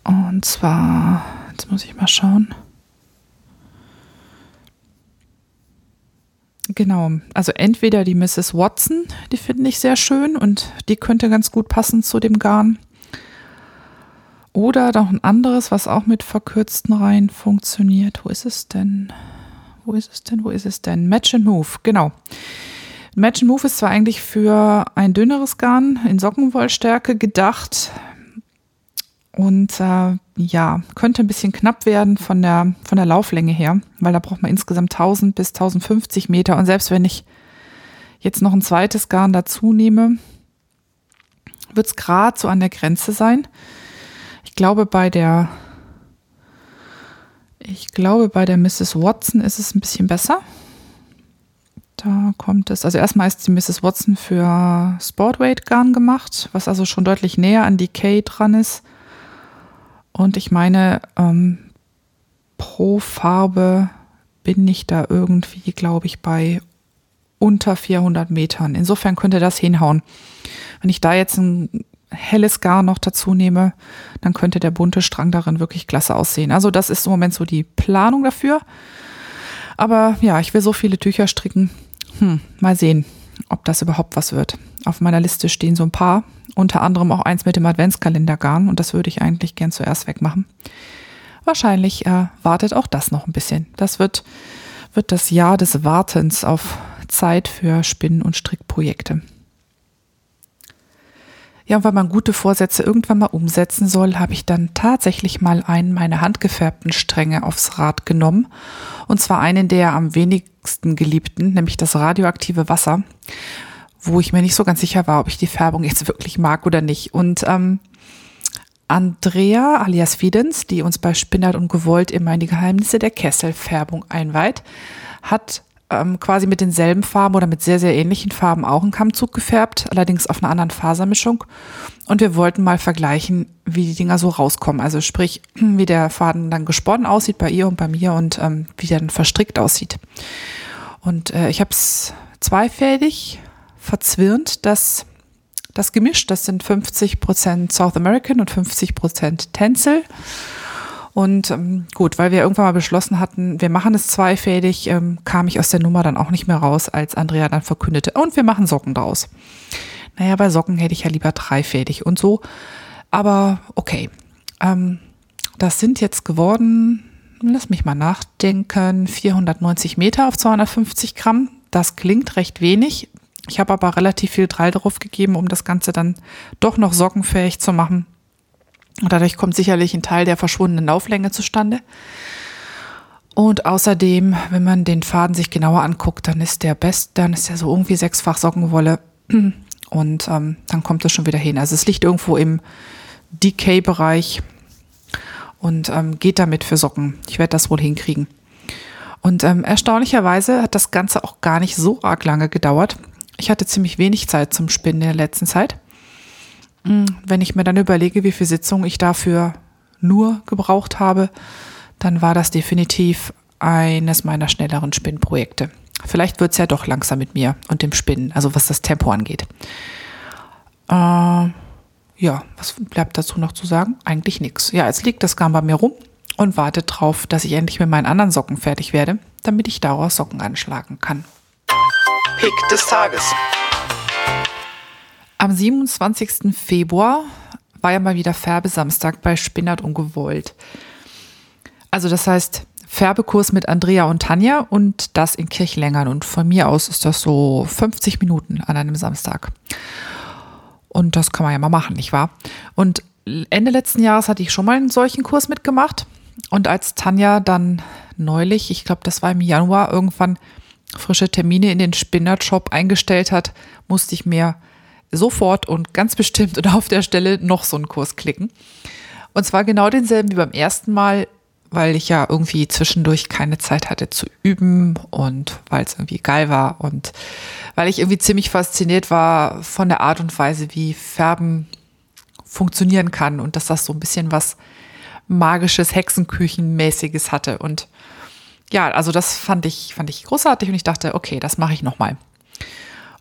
Und zwar, jetzt muss ich mal schauen. Genau, also entweder die Mrs. Watson, die finde ich sehr schön und die könnte ganz gut passen zu dem Garn. Oder noch ein anderes, was auch mit verkürzten Reihen funktioniert. Wo ist es denn? Wo ist es denn? Wo ist es denn? Match and Move, genau. Match and Move ist zwar eigentlich für ein dünneres Garn in Sockenwollstärke gedacht, und äh, ja, könnte ein bisschen knapp werden von der, von der Lauflänge her, weil da braucht man insgesamt 1000 bis 1050 Meter. Und selbst wenn ich jetzt noch ein zweites Garn dazu nehme, wird es gerade so an der Grenze sein. Ich glaube, bei der, ich glaube, bei der Mrs. Watson ist es ein bisschen besser. Da kommt es, also erstmal ist die Mrs. Watson für Sportweight Garn gemacht, was also schon deutlich näher an Decay dran ist. Und ich meine, ähm, pro Farbe bin ich da irgendwie, glaube ich, bei unter 400 Metern. Insofern könnte das hinhauen. Wenn ich da jetzt ein helles Gar noch dazu nehme, dann könnte der bunte Strang darin wirklich klasse aussehen. Also das ist im Moment so die Planung dafür. Aber ja, ich will so viele Tücher stricken. Hm, mal sehen, ob das überhaupt was wird. Auf meiner Liste stehen so ein paar, unter anderem auch eins mit dem Adventskalendergarn und das würde ich eigentlich gern zuerst wegmachen. Wahrscheinlich äh, wartet auch das noch ein bisschen. Das wird, wird das Jahr des Wartens auf Zeit für Spinnen- und Strickprojekte. Ja, und weil man gute Vorsätze irgendwann mal umsetzen soll, habe ich dann tatsächlich mal einen meiner handgefärbten Stränge aufs Rad genommen. Und zwar einen der am wenigsten geliebten, nämlich das radioaktive Wasser wo ich mir nicht so ganz sicher war, ob ich die Färbung jetzt wirklich mag oder nicht. Und ähm, Andrea alias Fiedens, die uns bei Spinnert und Gewollt immer in die Geheimnisse der Kesselfärbung einweiht, hat ähm, quasi mit denselben Farben oder mit sehr, sehr ähnlichen Farben auch einen Kammzug gefärbt, allerdings auf einer anderen Fasermischung. Und wir wollten mal vergleichen, wie die Dinger so rauskommen. Also sprich, wie der Faden dann gesponnen aussieht bei ihr und bei mir und ähm, wie der dann verstrickt aussieht. Und äh, ich habe es zweifädig verzwirnt, das, das Gemisch, das sind 50% South American und 50% Tencel. Und ähm, gut, weil wir irgendwann mal beschlossen hatten, wir machen es zweifädig, ähm, kam ich aus der Nummer dann auch nicht mehr raus, als Andrea dann verkündete, und wir machen Socken draus. Naja, bei Socken hätte ich ja lieber dreifädig und so. Aber okay. Ähm, das sind jetzt geworden, lass mich mal nachdenken, 490 Meter auf 250 Gramm. Das klingt recht wenig. Ich habe aber relativ viel Drall drauf gegeben, um das Ganze dann doch noch sockenfähig zu machen. Und dadurch kommt sicherlich ein Teil der verschwundenen Lauflänge zustande. Und außerdem, wenn man den Faden sich genauer anguckt, dann ist der best, dann ist der so irgendwie sechsfach Sockenwolle. Und ähm, dann kommt das schon wieder hin. Also es liegt irgendwo im Decay-Bereich und ähm, geht damit für Socken. Ich werde das wohl hinkriegen. Und ähm, erstaunlicherweise hat das Ganze auch gar nicht so arg lange gedauert. Ich hatte ziemlich wenig Zeit zum Spinnen in der letzten Zeit. Hm, wenn ich mir dann überlege, wie viele Sitzungen ich dafür nur gebraucht habe, dann war das definitiv eines meiner schnelleren Spinnprojekte. Vielleicht wird es ja doch langsam mit mir und dem Spinnen, also was das Tempo angeht. Äh, ja, was bleibt dazu noch zu sagen? Eigentlich nichts. Ja, jetzt liegt das Garn bei mir rum und wartet drauf, dass ich endlich mit meinen anderen Socken fertig werde, damit ich daraus Socken anschlagen kann. Pick des Tages. Am 27. Februar war ja mal wieder Färbesamstag bei Spinnert und Gewollt. Also das heißt Färbekurs mit Andrea und Tanja und das in Kirchlängern. Und von mir aus ist das so 50 Minuten an einem Samstag. Und das kann man ja mal machen, nicht wahr? Und Ende letzten Jahres hatte ich schon mal einen solchen Kurs mitgemacht. Und als Tanja dann neulich, ich glaube, das war im Januar, irgendwann frische Termine in den Spinnert-Shop eingestellt hat, musste ich mir sofort und ganz bestimmt und auf der Stelle noch so einen Kurs klicken. Und zwar genau denselben wie beim ersten Mal, weil ich ja irgendwie zwischendurch keine Zeit hatte zu üben und weil es irgendwie geil war und weil ich irgendwie ziemlich fasziniert war von der Art und Weise, wie Färben funktionieren kann und dass das so ein bisschen was magisches, Hexenküchenmäßiges hatte. Und ja, also das fand ich, fand ich großartig und ich dachte, okay, das mache ich nochmal.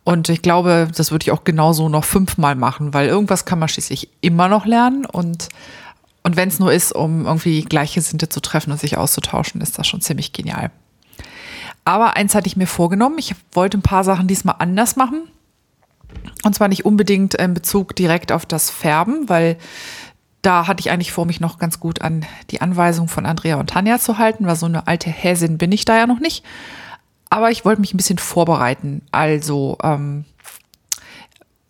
Und ich glaube, das würde ich auch genauso noch fünfmal machen, weil irgendwas kann man schließlich immer noch lernen. Und, und wenn es nur ist, um irgendwie Gleichgesinnte zu treffen und sich auszutauschen, ist das schon ziemlich genial. Aber eins hatte ich mir vorgenommen. Ich wollte ein paar Sachen diesmal anders machen. Und zwar nicht unbedingt in Bezug direkt auf das Färben, weil da hatte ich eigentlich vor, mich noch ganz gut an die Anweisung von Andrea und Tanja zu halten, weil so eine alte Häsin bin ich da ja noch nicht. Aber ich wollte mich ein bisschen vorbereiten. Also ähm,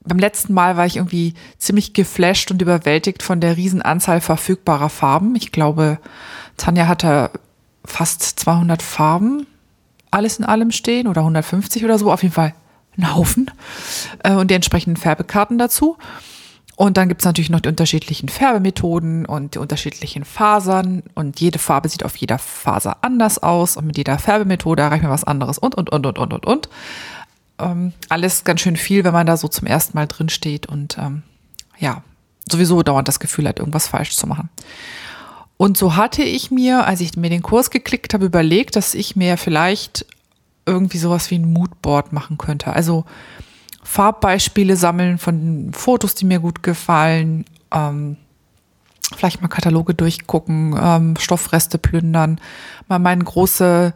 beim letzten Mal war ich irgendwie ziemlich geflasht und überwältigt von der Riesenanzahl verfügbarer Farben. Ich glaube, Tanja hatte fast 200 Farben alles in allem stehen oder 150 oder so. Auf jeden Fall ein Haufen. Äh, und die entsprechenden Färbekarten dazu. Und dann gibt es natürlich noch die unterschiedlichen Färbemethoden und die unterschiedlichen Fasern. Und jede Farbe sieht auf jeder Faser anders aus. Und mit jeder Färbemethode erreichen wir was anderes und, und, und, und, und, und, und. Ähm, alles ganz schön viel, wenn man da so zum ersten Mal drin steht und ähm, ja, sowieso dauernd das Gefühl hat, irgendwas falsch zu machen. Und so hatte ich mir, als ich mir den Kurs geklickt habe, überlegt, dass ich mir vielleicht irgendwie sowas wie ein Moodboard machen könnte. Also Farbbeispiele sammeln von Fotos, die mir gut gefallen, ähm, vielleicht mal Kataloge durchgucken, ähm, Stoffreste plündern, mal meine große,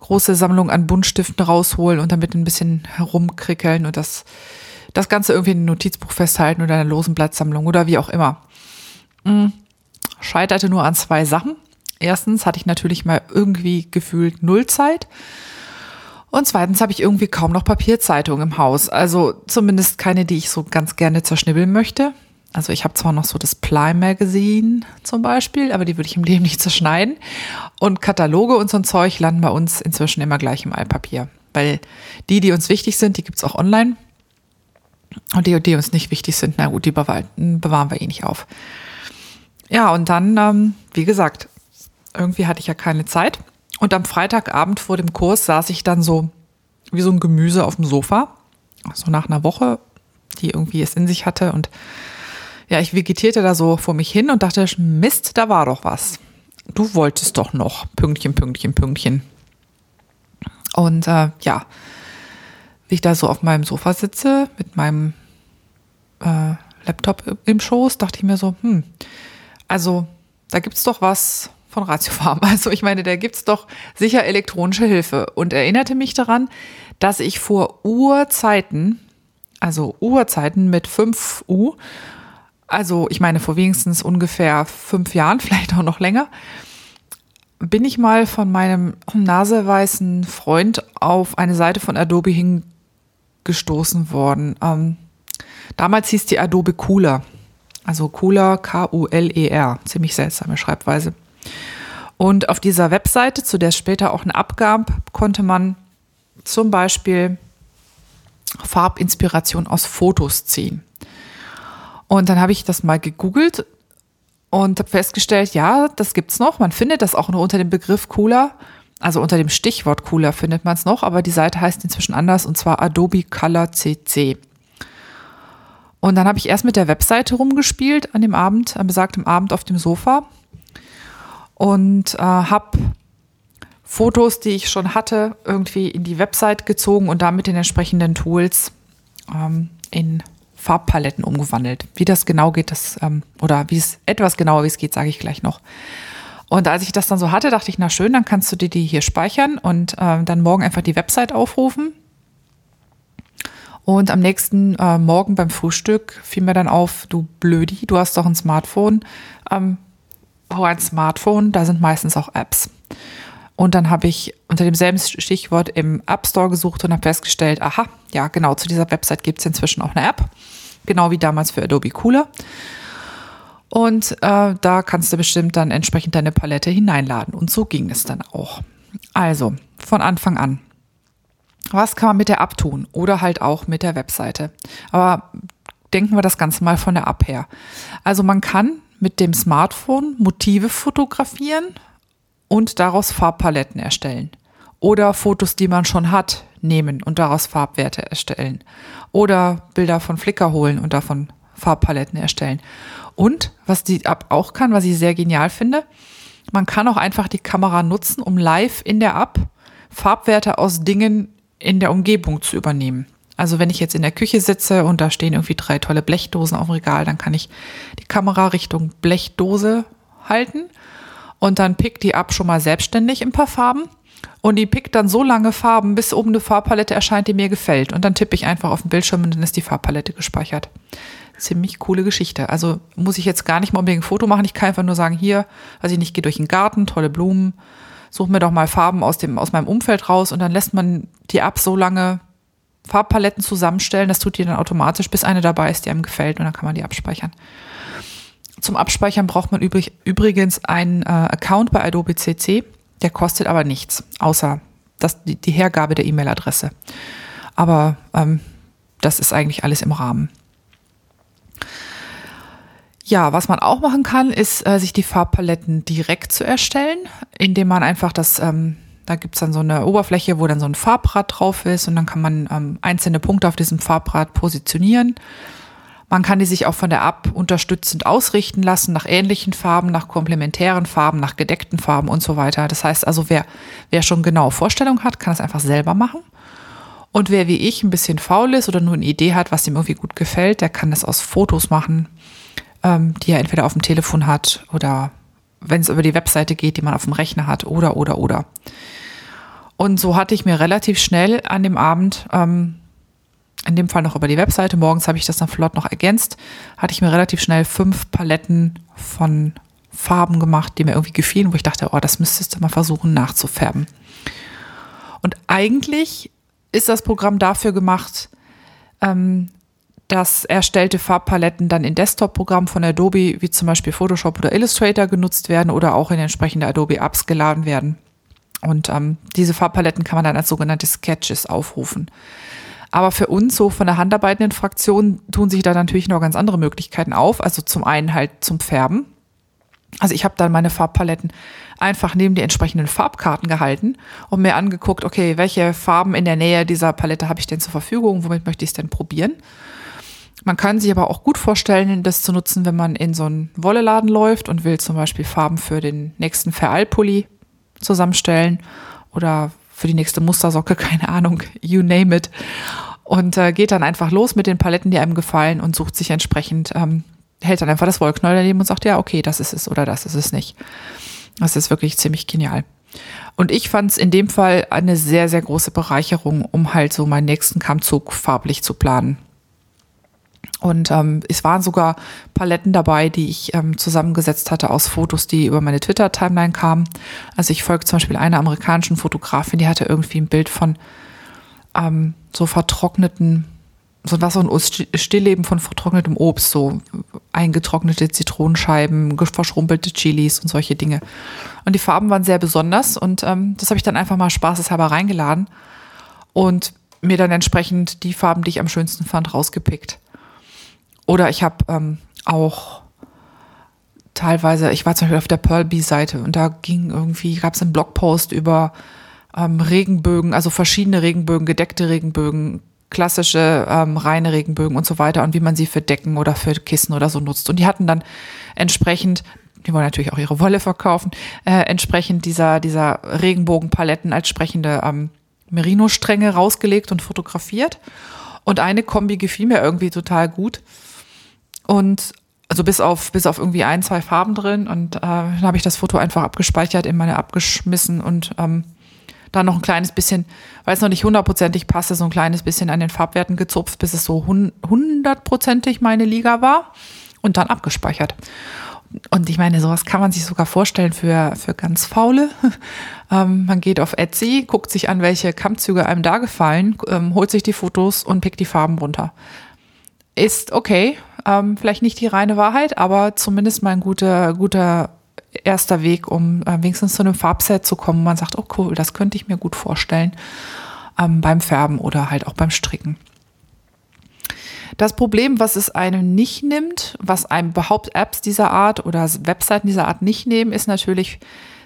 große Sammlung an Buntstiften rausholen und damit ein bisschen herumkrickeln und das, das Ganze irgendwie in ein Notizbuch festhalten oder einer losen Blattsammlung oder wie auch immer. Mhm. Scheiterte nur an zwei Sachen. Erstens hatte ich natürlich mal irgendwie gefühlt null Zeit. Und zweitens habe ich irgendwie kaum noch Papierzeitungen im Haus. Also zumindest keine, die ich so ganz gerne zerschnibbeln möchte. Also ich habe zwar noch so das Ply Magazine zum Beispiel, aber die würde ich im Leben nicht zerschneiden. Und Kataloge und so ein Zeug landen bei uns inzwischen immer gleich im Altpapier. Weil die, die uns wichtig sind, die gibt's auch online. Und die, die uns nicht wichtig sind, na gut, die bewahren, wir eh nicht auf. Ja, und dann, ähm, wie gesagt, irgendwie hatte ich ja keine Zeit. Und am Freitagabend vor dem Kurs saß ich dann so wie so ein Gemüse auf dem Sofa, so nach einer Woche, die irgendwie es in sich hatte. Und ja, ich vegetierte da so vor mich hin und dachte, Mist, da war doch was. Du wolltest doch noch. Pünktchen, Pünktchen, Pünktchen. Und äh, ja, wie ich da so auf meinem Sofa sitze mit meinem äh, Laptop im Schoß, dachte ich mir so, hm, also da gibt's doch was von Ratiofarm. Also ich meine, da gibt's doch sicher elektronische Hilfe und erinnerte mich daran, dass ich vor Urzeiten, also Urzeiten mit 5 U, also ich meine vor wenigstens ungefähr fünf Jahren, vielleicht auch noch länger, bin ich mal von meinem naseweißen Freund auf eine Seite von Adobe hingestoßen worden. Ähm, damals hieß die Adobe Cooler. Also Cooler, K-U-L-E-R. Ziemlich seltsame Schreibweise. Und auf dieser Webseite, zu der es später auch eine abgab, konnte man zum Beispiel Farbinspiration aus Fotos ziehen. Und dann habe ich das mal gegoogelt und habe festgestellt, ja, das gibt's noch. Man findet das auch nur unter dem Begriff Cooler. Also unter dem Stichwort Cooler findet man es noch, aber die Seite heißt inzwischen anders und zwar Adobe Color CC. Und dann habe ich erst mit der Webseite rumgespielt an dem Abend, am besagtem Abend auf dem Sofa und äh, habe Fotos, die ich schon hatte, irgendwie in die Website gezogen und damit den entsprechenden Tools ähm, in Farbpaletten umgewandelt. Wie das genau geht, das, ähm, oder wie es etwas genauer wie es geht, sage ich gleich noch. Und als ich das dann so hatte, dachte ich, na schön, dann kannst du dir die hier speichern und äh, dann morgen einfach die Website aufrufen. Und am nächsten äh, Morgen beim Frühstück fiel mir dann auf, du Blödi, du hast doch ein Smartphone. Ähm, oh, ein Smartphone, da sind meistens auch Apps. Und dann habe ich unter demselben Stichwort im App Store gesucht und habe festgestellt, aha, ja, genau, zu dieser Website gibt es inzwischen auch eine App. Genau wie damals für Adobe Cooler. Und äh, da kannst du bestimmt dann entsprechend deine Palette hineinladen. Und so ging es dann auch. Also, von Anfang an. Was kann man mit der App tun? Oder halt auch mit der Webseite. Aber denken wir das Ganze mal von der App her. Also man kann mit dem Smartphone Motive fotografieren und daraus Farbpaletten erstellen. Oder Fotos, die man schon hat, nehmen und daraus Farbwerte erstellen. Oder Bilder von Flickr holen und davon Farbpaletten erstellen. Und was die App auch kann, was ich sehr genial finde, man kann auch einfach die Kamera nutzen, um live in der App Farbwerte aus Dingen in der Umgebung zu übernehmen. Also wenn ich jetzt in der Küche sitze und da stehen irgendwie drei tolle Blechdosen auf dem Regal, dann kann ich die Kamera Richtung Blechdose halten und dann pickt die ab schon mal selbstständig ein paar Farben und die pickt dann so lange Farben, bis oben eine Farbpalette erscheint, die mir gefällt. Und dann tippe ich einfach auf den Bildschirm und dann ist die Farbpalette gespeichert. Ziemlich coole Geschichte. Also muss ich jetzt gar nicht mal unbedingt ein Foto machen. Ich kann einfach nur sagen, hier, weiß ich nicht, gehe durch den Garten, tolle Blumen, suche mir doch mal Farben aus, dem, aus meinem Umfeld raus und dann lässt man die ab so lange Farbpaletten zusammenstellen. Das tut die dann automatisch, bis eine dabei ist, die einem gefällt und dann kann man die abspeichern. Zum Abspeichern braucht man übrig, übrigens einen äh, Account bei Adobe CC. Der kostet aber nichts, außer das, die, die Hergabe der E-Mail-Adresse. Aber ähm, das ist eigentlich alles im Rahmen. Ja, was man auch machen kann, ist, äh, sich die Farbpaletten direkt zu erstellen, indem man einfach das, ähm, da gibt's dann so eine Oberfläche, wo dann so ein Farbrad drauf ist und dann kann man ähm, einzelne Punkte auf diesem Farbrad positionieren man kann die sich auch von der App unterstützend ausrichten lassen nach ähnlichen Farben, nach komplementären Farben, nach gedeckten Farben und so weiter. Das heißt also, wer, wer schon genaue Vorstellungen hat, kann es einfach selber machen. Und wer wie ich ein bisschen faul ist oder nur eine Idee hat, was ihm irgendwie gut gefällt, der kann das aus Fotos machen, ähm, die er entweder auf dem Telefon hat oder wenn es über die Webseite geht, die man auf dem Rechner hat oder, oder, oder. Und so hatte ich mir relativ schnell an dem Abend ähm, in dem Fall noch über die Webseite. Morgens habe ich das dann flott noch ergänzt. Hatte ich mir relativ schnell fünf Paletten von Farben gemacht, die mir irgendwie gefielen, wo ich dachte, oh, das müsstest du mal versuchen nachzufärben. Und eigentlich ist das Programm dafür gemacht, ähm, dass erstellte Farbpaletten dann in Desktop-Programmen von Adobe, wie zum Beispiel Photoshop oder Illustrator, genutzt werden oder auch in entsprechende Adobe-Apps geladen werden. Und ähm, diese Farbpaletten kann man dann als sogenannte Sketches aufrufen. Aber für uns, so von der handarbeitenden Fraktion, tun sich da natürlich noch ganz andere Möglichkeiten auf. Also zum einen halt zum Färben. Also ich habe dann meine Farbpaletten einfach neben die entsprechenden Farbkarten gehalten und mir angeguckt, okay, welche Farben in der Nähe dieser Palette habe ich denn zur Verfügung, womit möchte ich es denn probieren. Man kann sich aber auch gut vorstellen, das zu nutzen, wenn man in so einen Wolleladen läuft und will zum Beispiel Farben für den nächsten Verallpulli zusammenstellen oder für die nächste Mustersocke, keine Ahnung, you name it. Und äh, geht dann einfach los mit den Paletten, die einem gefallen und sucht sich entsprechend, ähm, hält dann einfach das Wollknäuel daneben und sagt, ja, okay, das ist es oder das ist es nicht. Das ist wirklich ziemlich genial. Und ich fand es in dem Fall eine sehr, sehr große Bereicherung, um halt so meinen nächsten Kammzug farblich zu planen. Und ähm, es waren sogar Paletten dabei, die ich ähm, zusammengesetzt hatte aus Fotos, die über meine Twitter-Timeline kamen. Also ich folge zum Beispiel einer amerikanischen Fotografin, die hatte irgendwie ein Bild von ähm, so vertrockneten, so was so ein Stillleben von vertrocknetem Obst, so eingetrocknete Zitronenscheiben, verschrumpelte Chilis und solche Dinge. Und die Farben waren sehr besonders und ähm, das habe ich dann einfach mal spaßeshalber reingeladen und mir dann entsprechend die Farben, die ich am schönsten fand, rausgepickt. Oder ich habe ähm, auch teilweise, ich war zum Beispiel auf der Pearl Bee-Seite und da ging irgendwie, gab es einen Blogpost über ähm, Regenbögen, also verschiedene Regenbögen, gedeckte Regenbögen, klassische ähm, reine Regenbögen und so weiter und wie man sie für Decken oder für Kissen oder so nutzt. Und die hatten dann entsprechend, die wollen natürlich auch ihre Wolle verkaufen, äh, entsprechend dieser, dieser Regenbogenpaletten als sprechende ähm, Merino-Stränge rausgelegt und fotografiert. Und eine Kombi gefiel mir irgendwie total gut. Und also bis auf, bis auf irgendwie ein, zwei Farben drin. Und äh, dann habe ich das Foto einfach abgespeichert, in meine abgeschmissen und ähm, dann noch ein kleines bisschen, weil es noch nicht hundertprozentig passte, so ein kleines bisschen an den Farbwerten gezupft, bis es so hundertprozentig meine Liga war und dann abgespeichert. Und ich meine, sowas kann man sich sogar vorstellen für, für ganz Faule. ähm, man geht auf Etsy, guckt sich an, welche Kammzüge einem da gefallen, ähm, holt sich die Fotos und pickt die Farben runter. Ist okay, ähm, vielleicht nicht die reine Wahrheit, aber zumindest mal ein guter, guter erster Weg, um äh, wenigstens zu einem Farbset zu kommen. Man sagt, oh cool, das könnte ich mir gut vorstellen ähm, beim Färben oder halt auch beim Stricken. Das Problem, was es einem nicht nimmt, was einem überhaupt Apps dieser Art oder Webseiten dieser Art nicht nehmen, ist natürlich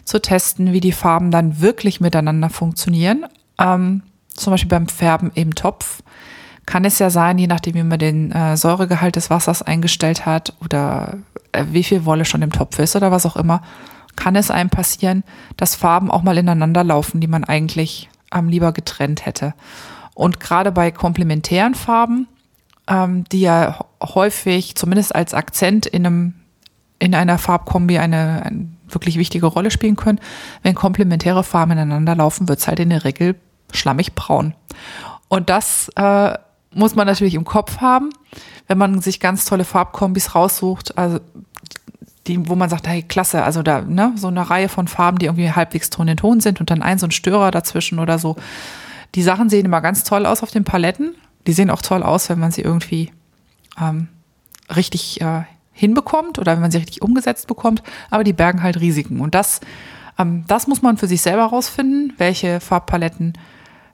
zu testen, wie die Farben dann wirklich miteinander funktionieren. Ähm, zum Beispiel beim Färben im Topf kann es ja sein, je nachdem, wie man den äh, Säuregehalt des Wassers eingestellt hat oder äh, wie viel Wolle schon im Topf ist oder was auch immer, kann es einem passieren, dass Farben auch mal ineinander laufen, die man eigentlich am lieber getrennt hätte. Und gerade bei komplementären Farben, ähm, die ja häufig zumindest als Akzent in einem in einer Farbkombi eine, eine wirklich wichtige Rolle spielen können. Wenn komplementäre Farben ineinander laufen, wird es halt in der Regel schlammig braun. Und das äh, muss man natürlich im Kopf haben, wenn man sich ganz tolle Farbkombis raussucht, also die, wo man sagt, hey, klasse, also da, ne, so eine Reihe von Farben, die irgendwie halbwegs Ton in Ton sind und dann ein so ein Störer dazwischen oder so. Die Sachen sehen immer ganz toll aus auf den Paletten. Die sehen auch toll aus, wenn man sie irgendwie ähm, richtig äh, hinbekommt oder wenn man sie richtig umgesetzt bekommt, aber die bergen halt Risiken. Und das, ähm, das muss man für sich selber rausfinden, welche Farbpaletten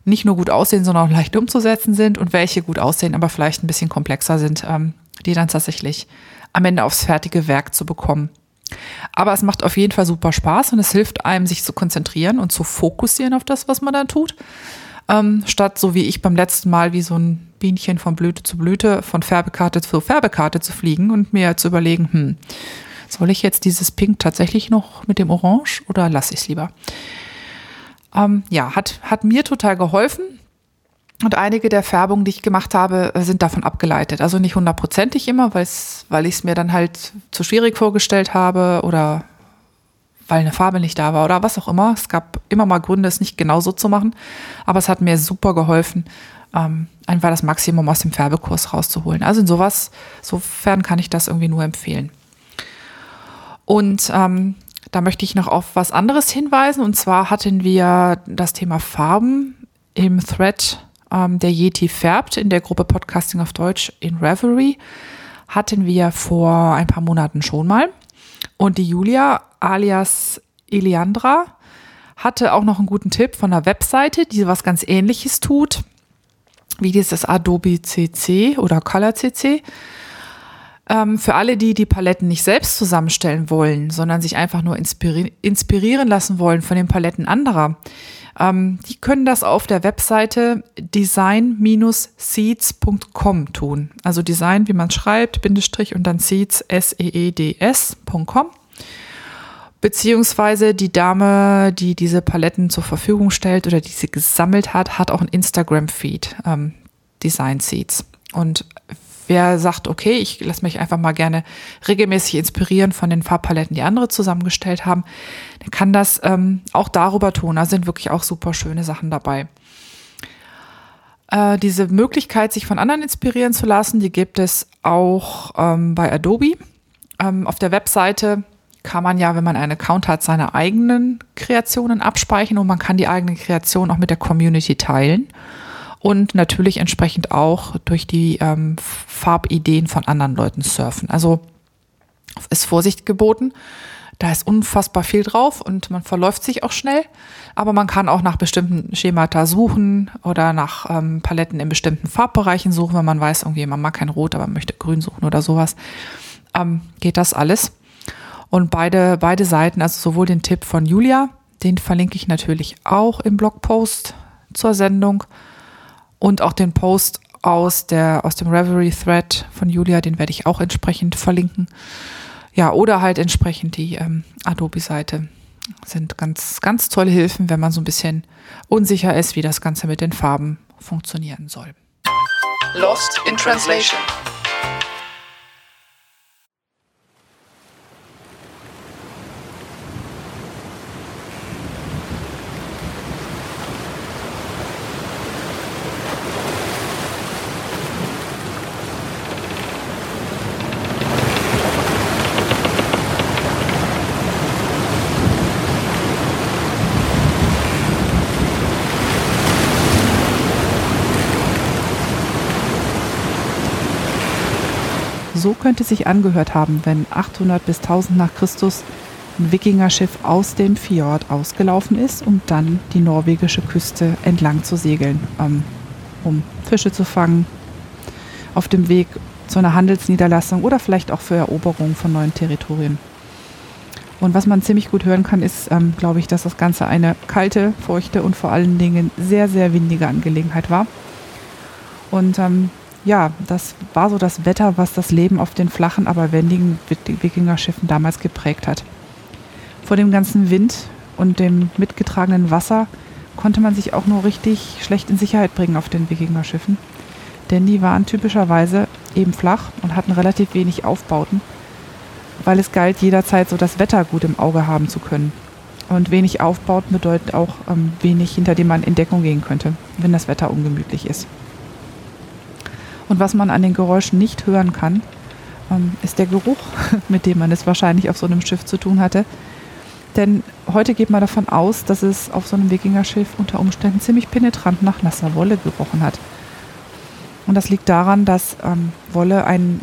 nicht nur gut aussehen, sondern auch leicht umzusetzen sind und welche gut aussehen, aber vielleicht ein bisschen komplexer sind, ähm, die dann tatsächlich am Ende aufs fertige Werk zu bekommen. Aber es macht auf jeden Fall super Spaß und es hilft einem, sich zu konzentrieren und zu fokussieren auf das, was man dann tut. Ähm, statt so wie ich beim letzten Mal wie so ein Bienchen von Blüte zu Blüte, von Färbekarte zu Färbekarte zu fliegen und mir zu überlegen, hm, soll ich jetzt dieses Pink tatsächlich noch mit dem Orange oder lasse ich es lieber? Ähm, ja, hat, hat mir total geholfen. Und einige der Färbungen, die ich gemacht habe, sind davon abgeleitet. Also nicht hundertprozentig immer, weil ich es mir dann halt zu schwierig vorgestellt habe oder weil eine Farbe nicht da war oder was auch immer. Es gab immer mal Gründe, es nicht genau so zu machen. Aber es hat mir super geholfen, ähm, einfach das Maximum aus dem Färbekurs rauszuholen. Also in sowas, sofern kann ich das irgendwie nur empfehlen. Und ähm, da möchte ich noch auf was anderes hinweisen. Und zwar hatten wir das Thema Farben im Thread ähm, der Yeti färbt in der Gruppe Podcasting auf Deutsch in Reverie. Hatten wir vor ein paar Monaten schon mal. Und die Julia alias Eliandra hatte auch noch einen guten Tipp von einer Webseite, die was ganz ähnliches tut, wie dieses Adobe CC oder Color CC. Ähm, für alle, die die Paletten nicht selbst zusammenstellen wollen, sondern sich einfach nur inspiri inspirieren lassen wollen von den Paletten anderer, ähm, die können das auf der Webseite design-seeds.com tun. Also Design, wie man schreibt, Bindestrich und dann Seeds, S-E-E-D-S.com. Beziehungsweise die Dame, die diese Paletten zur Verfügung stellt oder die sie gesammelt hat, hat auch ein Instagram-Feed, ähm, Design Seeds. Und wer sagt, okay, ich lasse mich einfach mal gerne regelmäßig inspirieren von den Farbpaletten, die andere zusammengestellt haben, der kann das ähm, auch darüber tun. Da sind wirklich auch super schöne Sachen dabei. Äh, diese Möglichkeit, sich von anderen inspirieren zu lassen, die gibt es auch ähm, bei Adobe. Ähm, auf der Webseite kann man ja, wenn man einen Account hat, seine eigenen Kreationen abspeichern und man kann die eigenen Kreationen auch mit der Community teilen und natürlich entsprechend auch durch die ähm, Farbideen von anderen Leuten surfen. Also ist Vorsicht geboten. Da ist unfassbar viel drauf und man verläuft sich auch schnell. Aber man kann auch nach bestimmten Schemata suchen oder nach ähm, Paletten in bestimmten Farbbereichen suchen, wenn man weiß, irgendwie man mag kein Rot, aber möchte Grün suchen oder sowas. Ähm, geht das alles. Und beide, beide Seiten, also sowohl den Tipp von Julia, den verlinke ich natürlich auch im Blogpost zur Sendung und auch den Post aus der, aus dem Reverie Thread von Julia, den werde ich auch entsprechend verlinken. Ja, oder halt entsprechend die ähm, Adobe-Seite. Sind ganz, ganz tolle Hilfen, wenn man so ein bisschen unsicher ist, wie das Ganze mit den Farben funktionieren soll. Lost in Translation. So könnte sich angehört haben, wenn 800 bis 1000 nach Christus ein Wikingerschiff aus dem Fjord ausgelaufen ist, um dann die norwegische Küste entlang zu segeln, ähm, um Fische zu fangen, auf dem Weg zu einer Handelsniederlassung oder vielleicht auch für Eroberung von neuen Territorien. Und was man ziemlich gut hören kann, ist, ähm, glaube ich, dass das Ganze eine kalte, feuchte und vor allen Dingen sehr, sehr windige Angelegenheit war. Und ähm, ja, das war so das Wetter, was das Leben auf den flachen, aber wendigen Wikingerschiffen damals geprägt hat. Vor dem ganzen Wind und dem mitgetragenen Wasser konnte man sich auch nur richtig schlecht in Sicherheit bringen auf den Wikingerschiffen. Denn die waren typischerweise eben flach und hatten relativ wenig Aufbauten, weil es galt, jederzeit so das Wetter gut im Auge haben zu können. Und wenig Aufbauten bedeutet auch ähm, wenig, hinter dem man in Deckung gehen könnte, wenn das Wetter ungemütlich ist. Und was man an den Geräuschen nicht hören kann, ähm, ist der Geruch, mit dem man es wahrscheinlich auf so einem Schiff zu tun hatte. Denn heute geht man davon aus, dass es auf so einem Wikingerschiff unter Umständen ziemlich penetrant nach nasser Wolle gerochen hat. Und das liegt daran, dass ähm, Wolle ein,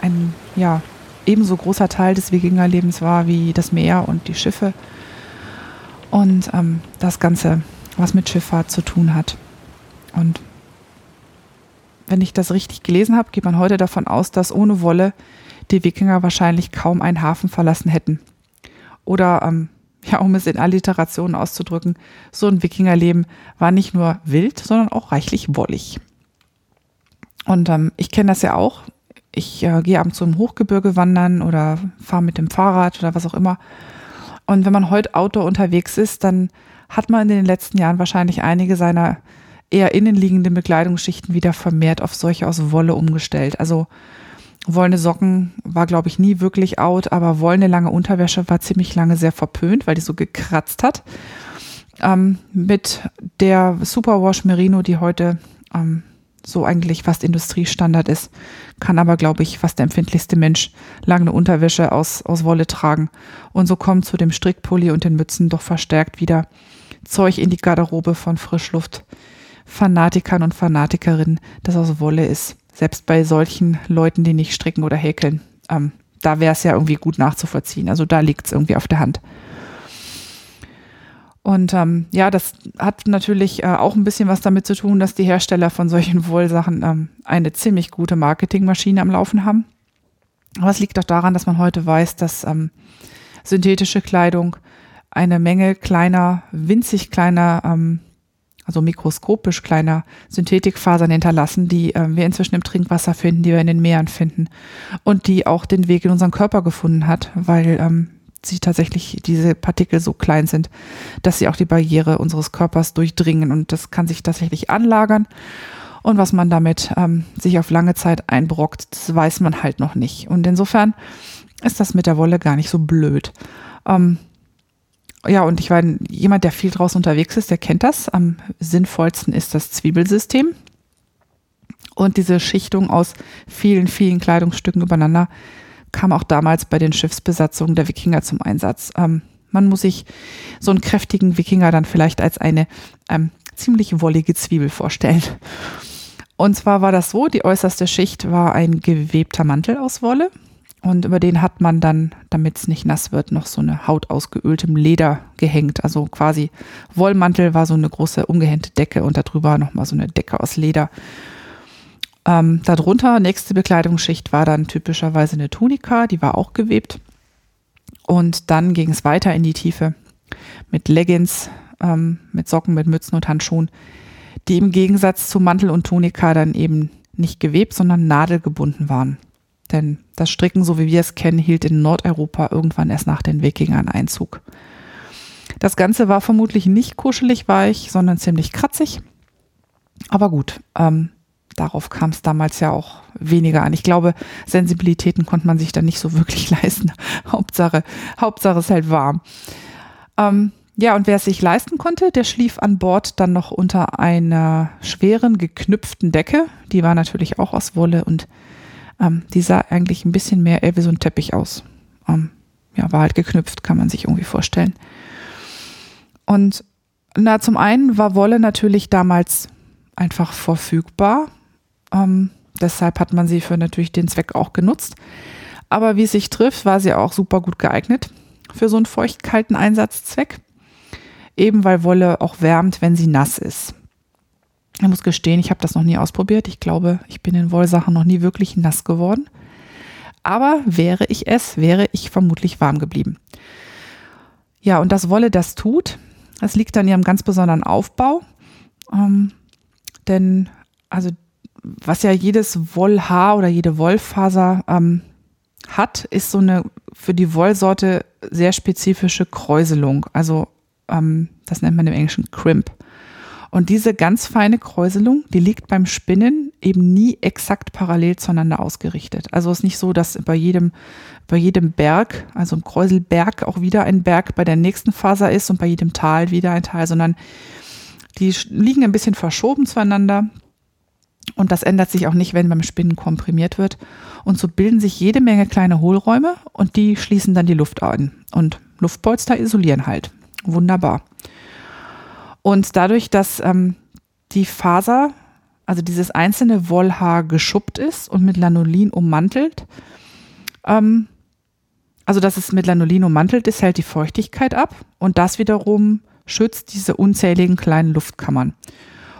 ein ja, ebenso großer Teil des Wikingerlebens war wie das Meer und die Schiffe. Und ähm, das Ganze, was mit Schifffahrt zu tun hat. Und wenn ich das richtig gelesen habe, geht man heute davon aus, dass ohne Wolle die Wikinger wahrscheinlich kaum einen Hafen verlassen hätten. Oder, ähm, ja, um es in Alliterationen auszudrücken, so ein Wikingerleben war nicht nur wild, sondern auch reichlich wollig. Und ähm, ich kenne das ja auch. Ich äh, gehe abends zum Hochgebirge wandern oder fahre mit dem Fahrrad oder was auch immer. Und wenn man heute Outdoor unterwegs ist, dann hat man in den letzten Jahren wahrscheinlich einige seiner eher innenliegende Bekleidungsschichten wieder vermehrt auf solche aus Wolle umgestellt. Also wollene Socken war, glaube ich, nie wirklich out, aber wollene lange Unterwäsche war ziemlich lange sehr verpönt, weil die so gekratzt hat. Ähm, mit der Superwash Merino, die heute ähm, so eigentlich fast Industriestandard ist, kann aber, glaube ich, fast der empfindlichste Mensch lange Unterwäsche aus, aus Wolle tragen. Und so kommt zu dem Strickpulli und den Mützen doch verstärkt wieder Zeug in die Garderobe von Frischluft Fanatikern und Fanatikerinnen, das aus Wolle ist. Selbst bei solchen Leuten, die nicht stricken oder häkeln. Ähm, da wäre es ja irgendwie gut nachzuvollziehen. Also da liegt es irgendwie auf der Hand. Und ähm, ja, das hat natürlich äh, auch ein bisschen was damit zu tun, dass die Hersteller von solchen Wollsachen ähm, eine ziemlich gute Marketingmaschine am Laufen haben. Aber es liegt auch daran, dass man heute weiß, dass ähm, synthetische Kleidung eine Menge kleiner, winzig kleiner ähm, also mikroskopisch kleiner Synthetikfasern hinterlassen, die äh, wir inzwischen im Trinkwasser finden, die wir in den Meeren finden und die auch den Weg in unseren Körper gefunden hat, weil ähm, sie tatsächlich diese Partikel so klein sind, dass sie auch die Barriere unseres Körpers durchdringen und das kann sich tatsächlich anlagern. Und was man damit ähm, sich auf lange Zeit einbrockt, das weiß man halt noch nicht. Und insofern ist das mit der Wolle gar nicht so blöd. Ähm, ja, und ich meine, jemand, der viel draußen unterwegs ist, der kennt das. Am sinnvollsten ist das Zwiebelsystem. Und diese Schichtung aus vielen, vielen Kleidungsstücken übereinander kam auch damals bei den Schiffsbesatzungen der Wikinger zum Einsatz. Ähm, man muss sich so einen kräftigen Wikinger dann vielleicht als eine ähm, ziemlich wollige Zwiebel vorstellen. Und zwar war das so, die äußerste Schicht war ein gewebter Mantel aus Wolle. Und über den hat man dann, damit es nicht nass wird, noch so eine Haut aus geöltem Leder gehängt. Also quasi Wollmantel war so eine große umgehängte Decke und darüber nochmal so eine Decke aus Leder. Ähm, darunter, nächste Bekleidungsschicht war dann typischerweise eine Tunika, die war auch gewebt. Und dann ging es weiter in die Tiefe mit Leggings, ähm, mit Socken, mit Mützen und Handschuhen, die im Gegensatz zu Mantel und Tunika dann eben nicht gewebt, sondern nadelgebunden waren. Denn das Stricken, so wie wir es kennen, hielt in Nordeuropa irgendwann erst nach den Wikingern Einzug. Das Ganze war vermutlich nicht kuschelig weich, sondern ziemlich kratzig. Aber gut, ähm, darauf kam es damals ja auch weniger an. Ich glaube, Sensibilitäten konnte man sich da nicht so wirklich leisten. Hauptsache, Hauptsache es hält warm. Ähm, ja, und wer es sich leisten konnte, der schlief an Bord dann noch unter einer schweren, geknüpften Decke. Die war natürlich auch aus Wolle und ähm, die sah eigentlich ein bisschen mehr wie so ein Teppich aus. Ähm, ja, war halt geknüpft, kann man sich irgendwie vorstellen. Und na, zum einen war Wolle natürlich damals einfach verfügbar. Ähm, deshalb hat man sie für natürlich den Zweck auch genutzt. Aber wie es sich trifft, war sie auch super gut geeignet für so einen feuchtkalten Einsatzzweck. Eben weil Wolle auch wärmt, wenn sie nass ist. Ich muss gestehen, ich habe das noch nie ausprobiert. Ich glaube, ich bin in Wollsachen noch nie wirklich nass geworden. Aber wäre ich es, wäre ich vermutlich warm geblieben. Ja, und das Wolle das tut, das liegt an ihrem ganz besonderen Aufbau. Ähm, denn, also, was ja jedes Wollhaar oder jede Wollfaser ähm, hat, ist so eine für die Wollsorte sehr spezifische Kräuselung. Also, ähm, das nennt man im Englischen Crimp. Und diese ganz feine Kräuselung, die liegt beim Spinnen eben nie exakt parallel zueinander ausgerichtet. Also es ist nicht so, dass bei jedem, bei jedem Berg, also im Kräuselberg auch wieder ein Berg bei der nächsten Faser ist und bei jedem Tal wieder ein Tal, sondern die liegen ein bisschen verschoben zueinander. Und das ändert sich auch nicht, wenn beim Spinnen komprimiert wird. Und so bilden sich jede Menge kleine Hohlräume und die schließen dann die Luft an. Und Luftpolster isolieren halt. Wunderbar. Und dadurch, dass ähm, die Faser, also dieses einzelne Wollhaar geschuppt ist und mit Lanolin ummantelt, ähm, also dass es mit Lanolin ummantelt ist, hält die Feuchtigkeit ab und das wiederum schützt diese unzähligen kleinen Luftkammern.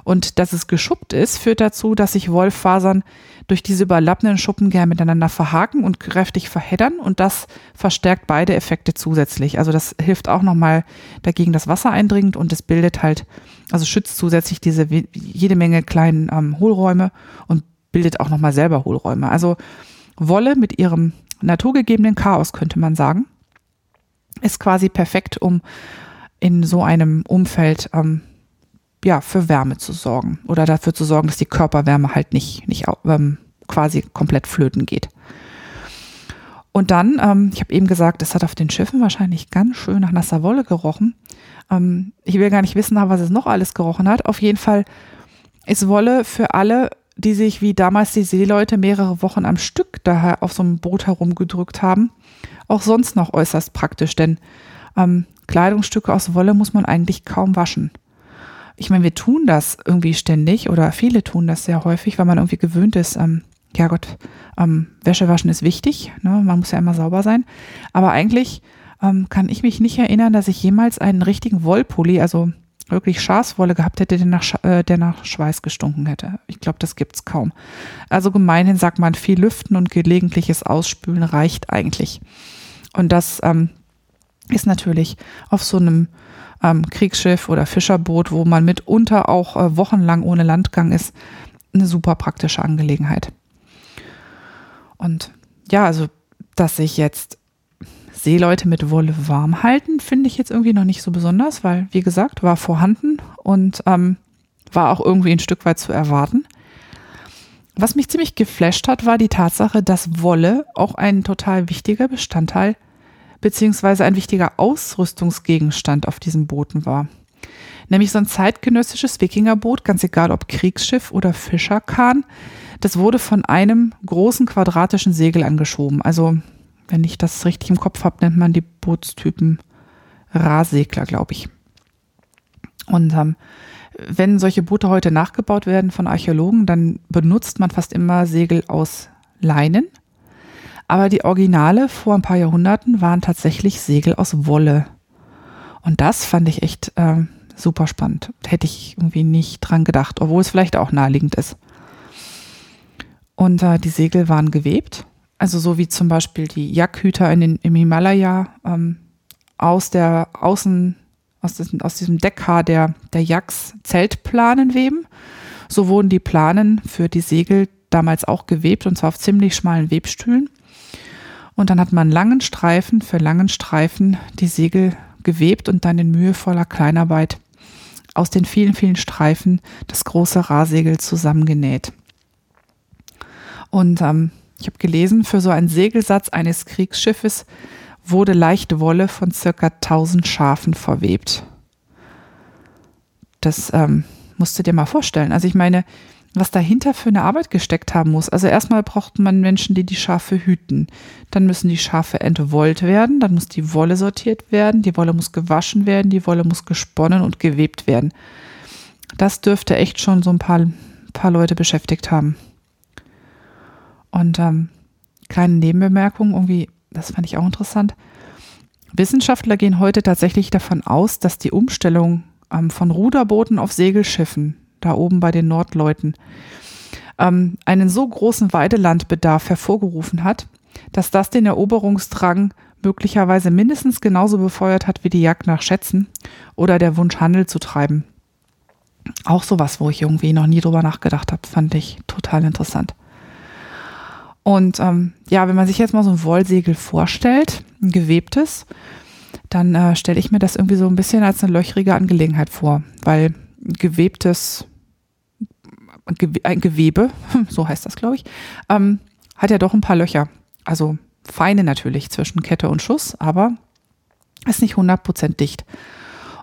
Und dass es geschuppt ist, führt dazu, dass sich Wollfasern durch diese überlappenden Schuppen gern miteinander verhaken und kräftig verheddern und das verstärkt beide Effekte zusätzlich. Also das hilft auch nochmal dagegen, dass Wasser eindringt und es bildet halt, also schützt zusätzlich diese jede Menge kleinen ähm, Hohlräume und bildet auch nochmal selber Hohlräume. Also Wolle mit ihrem naturgegebenen Chaos, könnte man sagen, ist quasi perfekt, um in so einem Umfeld ähm, ja, für Wärme zu sorgen oder dafür zu sorgen, dass die Körperwärme halt nicht, nicht ähm, quasi komplett flöten geht. Und dann, ähm, ich habe eben gesagt, es hat auf den Schiffen wahrscheinlich ganz schön nach nasser Wolle gerochen. Ähm, ich will gar nicht wissen, was es noch alles gerochen hat. Auf jeden Fall ist Wolle für alle, die sich wie damals die Seeleute mehrere Wochen am Stück daher auf so einem Boot herumgedrückt haben, auch sonst noch äußerst praktisch, denn ähm, Kleidungsstücke aus Wolle muss man eigentlich kaum waschen ich meine, wir tun das irgendwie ständig oder viele tun das sehr häufig, weil man irgendwie gewöhnt ist, ähm, ja Gott, ähm, Wäsche waschen ist wichtig, ne? man muss ja immer sauber sein. Aber eigentlich ähm, kann ich mich nicht erinnern, dass ich jemals einen richtigen Wollpulli, also wirklich Schafswolle gehabt hätte, der nach, äh, der nach Schweiß gestunken hätte. Ich glaube, das gibt's kaum. Also gemeinhin sagt man, viel Lüften und gelegentliches Ausspülen reicht eigentlich. Und das ähm, ist natürlich auf so einem ähm, Kriegsschiff oder Fischerboot, wo man mitunter auch äh, wochenlang ohne Landgang ist, eine super praktische Angelegenheit. Und ja, also, dass sich jetzt Seeleute mit Wolle warm halten, finde ich jetzt irgendwie noch nicht so besonders, weil, wie gesagt, war vorhanden und ähm, war auch irgendwie ein Stück weit zu erwarten. Was mich ziemlich geflasht hat, war die Tatsache, dass Wolle auch ein total wichtiger Bestandteil beziehungsweise ein wichtiger Ausrüstungsgegenstand auf diesen Booten war. Nämlich so ein zeitgenössisches Wikingerboot, ganz egal ob Kriegsschiff oder Fischerkahn, das wurde von einem großen quadratischen Segel angeschoben. Also, wenn ich das richtig im Kopf habe, nennt man die Bootstypen Rahsegler, glaube ich. Und ähm, wenn solche Boote heute nachgebaut werden von Archäologen, dann benutzt man fast immer Segel aus Leinen. Aber die Originale vor ein paar Jahrhunderten waren tatsächlich Segel aus Wolle. Und das fand ich echt äh, super spannend. Hätte ich irgendwie nicht dran gedacht, obwohl es vielleicht auch naheliegend ist. Und äh, die Segel waren gewebt. Also so wie zum Beispiel die Jackhüter in den, im Himalaya ähm, aus der Außen aus diesem, aus diesem Deckhaar der, der Jacks Zeltplanen weben. So wurden die Planen für die Segel damals auch gewebt und zwar auf ziemlich schmalen Webstühlen. Und dann hat man langen Streifen für langen Streifen die Segel gewebt und dann in mühevoller Kleinarbeit aus den vielen, vielen Streifen das große Rahsegel zusammengenäht. Und ähm, ich habe gelesen, für so einen Segelsatz eines Kriegsschiffes wurde leichte Wolle von circa 1000 Schafen verwebt. Das ähm, musst du dir mal vorstellen. Also ich meine, was dahinter für eine Arbeit gesteckt haben muss. Also erstmal braucht man Menschen, die die Schafe hüten. Dann müssen die Schafe entwollt werden, dann muss die Wolle sortiert werden, die Wolle muss gewaschen werden, die Wolle muss gesponnen und gewebt werden. Das dürfte echt schon so ein paar, paar Leute beschäftigt haben. Und ähm, kleine Nebenbemerkung, irgendwie das fand ich auch interessant. Wissenschaftler gehen heute tatsächlich davon aus, dass die Umstellung ähm, von Ruderbooten auf Segelschiffen, da oben bei den Nordleuten, ähm, einen so großen Weidelandbedarf hervorgerufen hat, dass das den Eroberungsdrang möglicherweise mindestens genauso befeuert hat wie die Jagd nach Schätzen oder der Wunsch, Handel zu treiben. Auch sowas, wo ich irgendwie noch nie drüber nachgedacht habe, fand ich total interessant. Und ähm, ja, wenn man sich jetzt mal so ein Wollsegel vorstellt, ein gewebtes, dann äh, stelle ich mir das irgendwie so ein bisschen als eine löchrige Angelegenheit vor, weil gewebtes, ein Gewebe, so heißt das, glaube ich, ähm, hat ja doch ein paar Löcher. Also feine natürlich zwischen Kette und Schuss, aber ist nicht 100% dicht.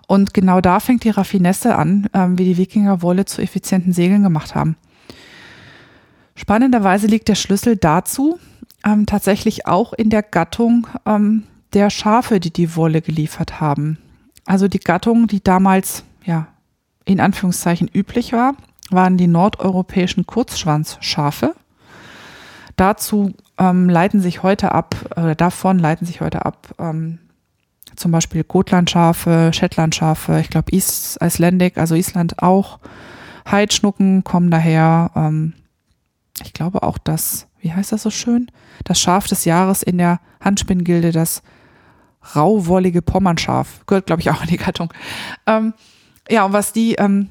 Und genau da fängt die Raffinesse an, ähm, wie die Wikinger Wolle zu effizienten Segeln gemacht haben. Spannenderweise liegt der Schlüssel dazu ähm, tatsächlich auch in der Gattung ähm, der Schafe, die die Wolle geliefert haben. Also die Gattung, die damals ja in Anführungszeichen üblich war, waren die nordeuropäischen Kurzschwanzschafe. Dazu ähm, leiten sich heute ab, oder davon leiten sich heute ab ähm, zum Beispiel Gotlandschafe, Shetlandschafe, ich glaube East Icelandic, also Island auch. Heidschnucken kommen daher, ähm, ich glaube auch das, wie heißt das so schön? Das Schaf des Jahres in der Handspinngilde, das rauwollige Pommernschaf. Gehört, glaube ich, auch in die Gattung. Ähm, ja, und was die, ähm,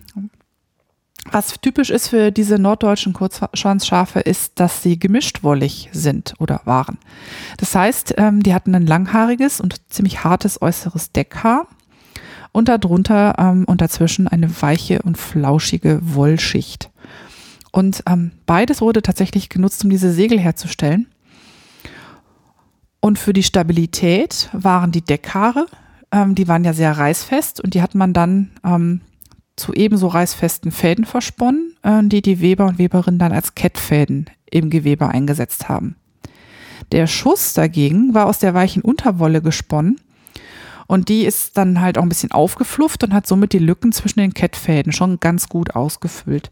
was typisch ist für diese norddeutschen Kurzschwanzschafe, ist, dass sie gemischtwollig sind oder waren. Das heißt, ähm, die hatten ein langhaariges und ziemlich hartes äußeres Deckhaar und darunter ähm, und dazwischen eine weiche und flauschige Wollschicht. Und ähm, beides wurde tatsächlich genutzt, um diese Segel herzustellen. Und für die Stabilität waren die Deckhaare, die waren ja sehr reißfest und die hat man dann zu ebenso reißfesten Fäden versponnen, äh, die die Weber und Weberinnen dann als Kettfäden im Gewebe eingesetzt haben. Der Schuss dagegen war aus der weichen Unterwolle gesponnen und die ist dann halt auch ein bisschen aufgeflufft und hat somit die Lücken zwischen den Kettfäden schon ganz gut ausgefüllt.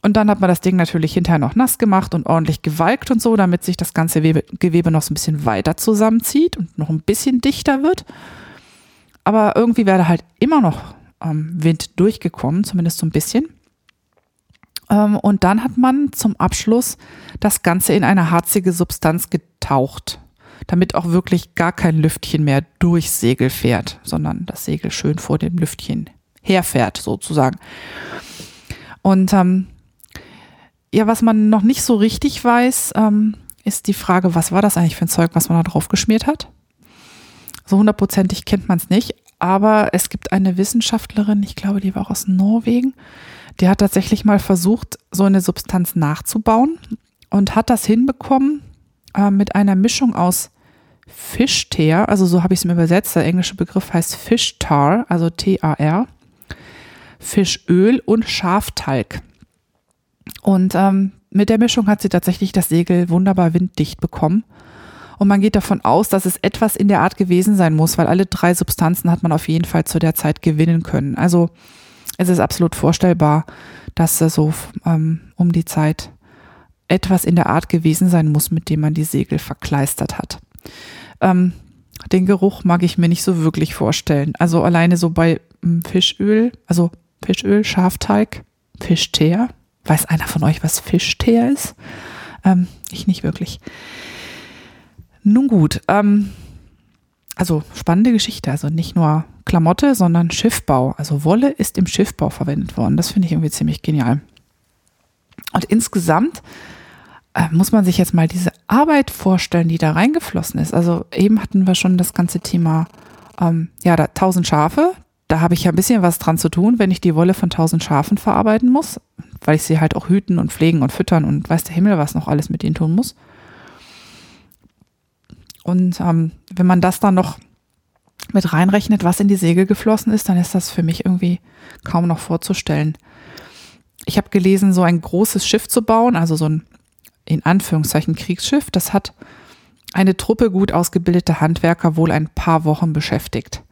Und dann hat man das Ding natürlich hinterher noch nass gemacht und ordentlich gewalkt und so, damit sich das ganze Gewebe noch so ein bisschen weiter zusammenzieht und noch ein bisschen dichter wird. Aber irgendwie wäre da halt immer noch ähm, Wind durchgekommen, zumindest so ein bisschen. Ähm, und dann hat man zum Abschluss das Ganze in eine harzige Substanz getaucht, damit auch wirklich gar kein Lüftchen mehr durchs Segel fährt, sondern das Segel schön vor dem Lüftchen herfährt, sozusagen. Und ähm, ja, was man noch nicht so richtig weiß, ähm, ist die Frage, was war das eigentlich für ein Zeug, was man da drauf geschmiert hat? So hundertprozentig kennt man es nicht. Aber es gibt eine Wissenschaftlerin, ich glaube, die war auch aus Norwegen, die hat tatsächlich mal versucht, so eine Substanz nachzubauen und hat das hinbekommen äh, mit einer Mischung aus Fischteer, also so habe ich es mir übersetzt, der englische Begriff heißt Fishtar, also T-A-R, Fischöl und Schaftalg. Und ähm, mit der Mischung hat sie tatsächlich das Segel wunderbar winddicht bekommen. Und man geht davon aus, dass es etwas in der Art gewesen sein muss, weil alle drei Substanzen hat man auf jeden Fall zu der Zeit gewinnen können. Also es ist absolut vorstellbar, dass es so ähm, um die Zeit etwas in der Art gewesen sein muss, mit dem man die Segel verkleistert hat. Ähm, den Geruch mag ich mir nicht so wirklich vorstellen. Also alleine so bei ähm, Fischöl, also Fischöl, Schafteig, Fischteer. Weiß einer von euch, was Fischteer ist? Ähm, ich nicht wirklich. Nun gut, ähm, also spannende Geschichte. Also nicht nur Klamotte, sondern Schiffbau. Also Wolle ist im Schiffbau verwendet worden. Das finde ich irgendwie ziemlich genial. Und insgesamt äh, muss man sich jetzt mal diese Arbeit vorstellen, die da reingeflossen ist. Also eben hatten wir schon das ganze Thema, ähm, ja, da tausend Schafe. Da habe ich ja ein bisschen was dran zu tun, wenn ich die Wolle von tausend Schafen verarbeiten muss, weil ich sie halt auch hüten und pflegen und füttern und weiß der Himmel, was noch alles mit ihnen tun muss. Und ähm, wenn man das dann noch mit reinrechnet, was in die Segel geflossen ist, dann ist das für mich irgendwie kaum noch vorzustellen. Ich habe gelesen, so ein großes Schiff zu bauen, also so ein in Anführungszeichen Kriegsschiff, das hat eine Truppe gut ausgebildeter Handwerker wohl ein paar Wochen beschäftigt.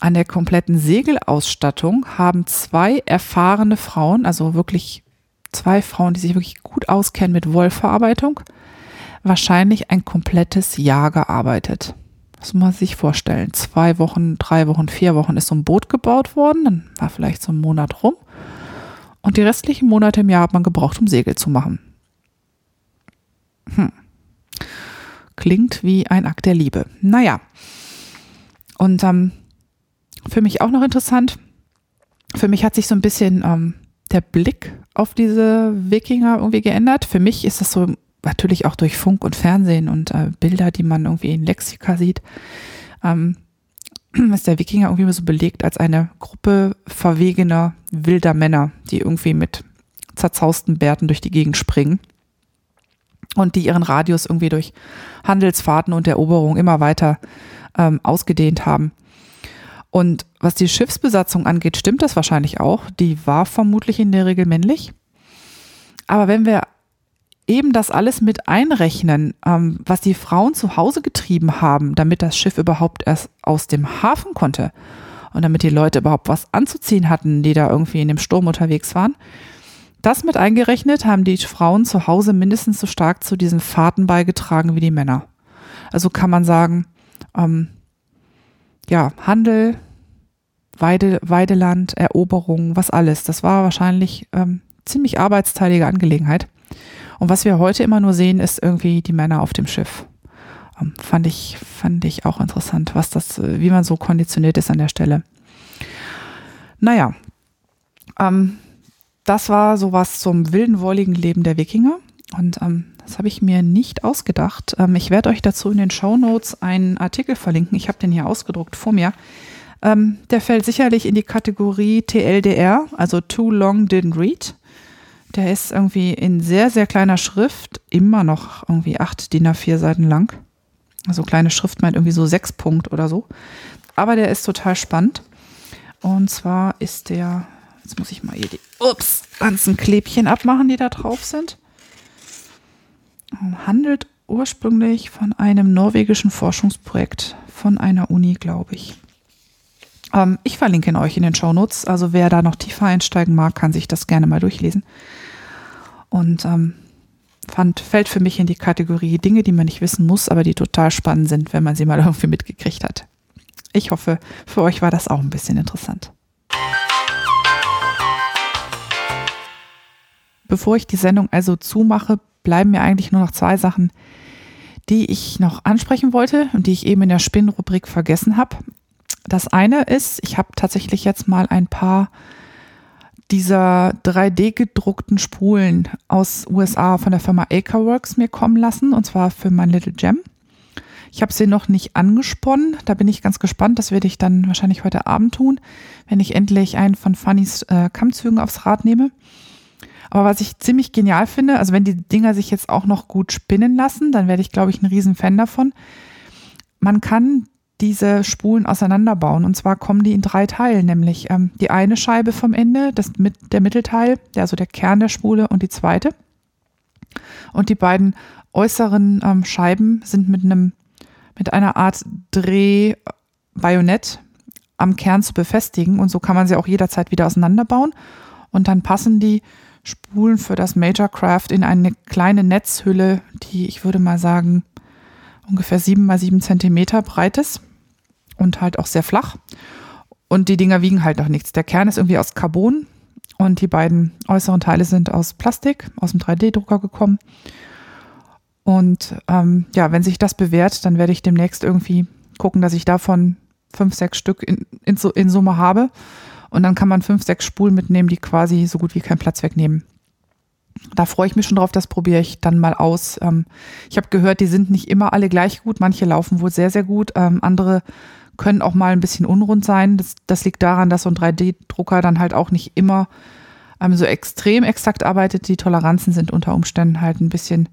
An der kompletten Segelausstattung haben zwei erfahrene Frauen, also wirklich zwei Frauen, die sich wirklich gut auskennen mit Wollverarbeitung, wahrscheinlich ein komplettes Jahr gearbeitet. Das muss man sich vorstellen. Zwei Wochen, drei Wochen, vier Wochen ist so ein Boot gebaut worden, dann war vielleicht so ein Monat rum. Und die restlichen Monate im Jahr hat man gebraucht, um Segel zu machen. Hm. Klingt wie ein Akt der Liebe. Naja. Und ähm, für mich auch noch interessant, für mich hat sich so ein bisschen ähm, der Blick auf diese Wikinger irgendwie geändert. Für mich ist das so natürlich auch durch Funk und Fernsehen und äh, Bilder, die man irgendwie in Lexika sieht, ähm, ist der Wikinger irgendwie so belegt als eine Gruppe verwegener wilder Männer, die irgendwie mit zerzausten Bärten durch die Gegend springen und die ihren Radius irgendwie durch Handelsfahrten und Eroberung immer weiter ähm, ausgedehnt haben. Und was die Schiffsbesatzung angeht, stimmt das wahrscheinlich auch. Die war vermutlich in der Regel männlich. Aber wenn wir eben das alles mit einrechnen, ähm, was die Frauen zu Hause getrieben haben, damit das Schiff überhaupt erst aus dem Hafen konnte und damit die Leute überhaupt was anzuziehen hatten, die da irgendwie in dem Sturm unterwegs waren. Das mit eingerechnet haben die Frauen zu Hause mindestens so stark zu diesen Fahrten beigetragen wie die Männer. Also kann man sagen, ähm, ja, Handel, Weide, Weideland, Eroberung, was alles. Das war wahrscheinlich ähm, ziemlich arbeitsteilige Angelegenheit. Und was wir heute immer nur sehen, ist irgendwie die Männer auf dem Schiff. Ähm, fand ich, fand ich auch interessant, was das, äh, wie man so konditioniert ist an der Stelle. Naja, ähm, das war sowas zum wilden, wolligen Leben der Wikinger. Und ähm, das habe ich mir nicht ausgedacht. Ähm, ich werde euch dazu in den Show Notes einen Artikel verlinken. Ich habe den hier ausgedruckt vor mir. Ähm, der fällt sicherlich in die Kategorie TLDR, also Too Long Didn't Read. Der ist irgendwie in sehr, sehr kleiner Schrift, immer noch irgendwie acht DIN A4 Seiten lang. Also kleine Schrift meint irgendwie so sechs Punkt oder so. Aber der ist total spannend. Und zwar ist der, jetzt muss ich mal hier die ups, ganzen Klebchen abmachen, die da drauf sind. Handelt ursprünglich von einem norwegischen Forschungsprojekt von einer Uni, glaube ich. Ähm, ich verlinke ihn euch in den Shownotes. Also wer da noch tiefer einsteigen mag, kann sich das gerne mal durchlesen. Und ähm, fand, fällt für mich in die Kategorie Dinge, die man nicht wissen muss, aber die total spannend sind, wenn man sie mal irgendwie mitgekriegt hat. Ich hoffe, für euch war das auch ein bisschen interessant. Bevor ich die Sendung also zumache, bleiben mir eigentlich nur noch zwei Sachen, die ich noch ansprechen wollte und die ich eben in der Spinnrubrik vergessen habe. Das eine ist, ich habe tatsächlich jetzt mal ein paar dieser 3D gedruckten Spulen aus USA von der Firma Acreworks mir kommen lassen und zwar für mein Little Gem. Ich habe sie noch nicht angesponnen. Da bin ich ganz gespannt. Das werde ich dann wahrscheinlich heute Abend tun, wenn ich endlich einen von Fannys äh, Kammzügen aufs Rad nehme. Aber was ich ziemlich genial finde, also wenn die Dinger sich jetzt auch noch gut spinnen lassen, dann werde ich, glaube ich, ein Riesen-Fan davon. Man kann diese Spulen auseinanderbauen. Und zwar kommen die in drei Teilen, nämlich ähm, die eine Scheibe vom Ende, das mit, der Mittelteil, also der Kern der Spule und die zweite. Und die beiden äußeren ähm, Scheiben sind mit einem mit einer Art Drehbajonett am Kern zu befestigen und so kann man sie auch jederzeit wieder auseinanderbauen und dann passen die Spulen für das Major Craft in eine kleine Netzhülle, die ich würde mal sagen ungefähr sieben mal sieben Zentimeter breit ist und halt auch sehr flach. Und die Dinger wiegen halt noch nichts. Der Kern ist irgendwie aus Carbon und die beiden äußeren Teile sind aus Plastik, aus dem 3D-Drucker gekommen. Und ähm, ja, wenn sich das bewährt, dann werde ich demnächst irgendwie gucken, dass ich davon fünf, sechs Stück in, in, in Summe habe. Und dann kann man fünf, sechs Spulen mitnehmen, die quasi so gut wie keinen Platz wegnehmen. Da freue ich mich schon drauf, das probiere ich dann mal aus. Ähm, ich habe gehört, die sind nicht immer alle gleich gut. Manche laufen wohl sehr, sehr gut. Ähm, andere können auch mal ein bisschen unrund sein. Das, das liegt daran, dass so ein 3D-Drucker dann halt auch nicht immer ähm, so extrem exakt arbeitet. Die Toleranzen sind unter Umständen halt ein bisschen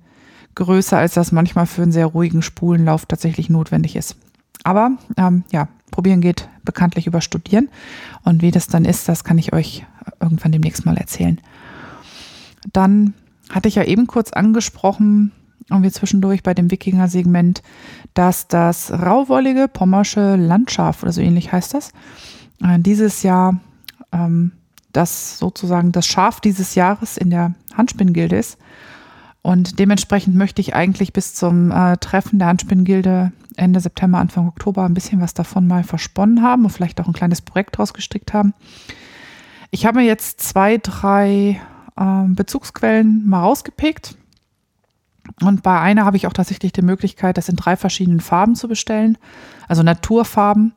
größer, als das manchmal für einen sehr ruhigen Spulenlauf tatsächlich notwendig ist. Aber ähm, ja, probieren geht bekanntlich über Studieren. Und wie das dann ist, das kann ich euch irgendwann demnächst mal erzählen. Dann hatte ich ja eben kurz angesprochen, und wir zwischendurch bei dem Wikinger-Segment, dass das rauwollige pommersche Landschaf oder so ähnlich heißt das, äh, dieses Jahr ähm, das sozusagen das Schaf dieses Jahres in der Handspinngilde ist. Und dementsprechend möchte ich eigentlich bis zum äh, Treffen der Handspinngilde Ende September, Anfang Oktober ein bisschen was davon mal versponnen haben und vielleicht auch ein kleines Projekt draus gestrickt haben. Ich habe mir jetzt zwei, drei äh, Bezugsquellen mal rausgepickt und bei einer habe ich auch tatsächlich die Möglichkeit, das in drei verschiedenen Farben zu bestellen. Also Naturfarben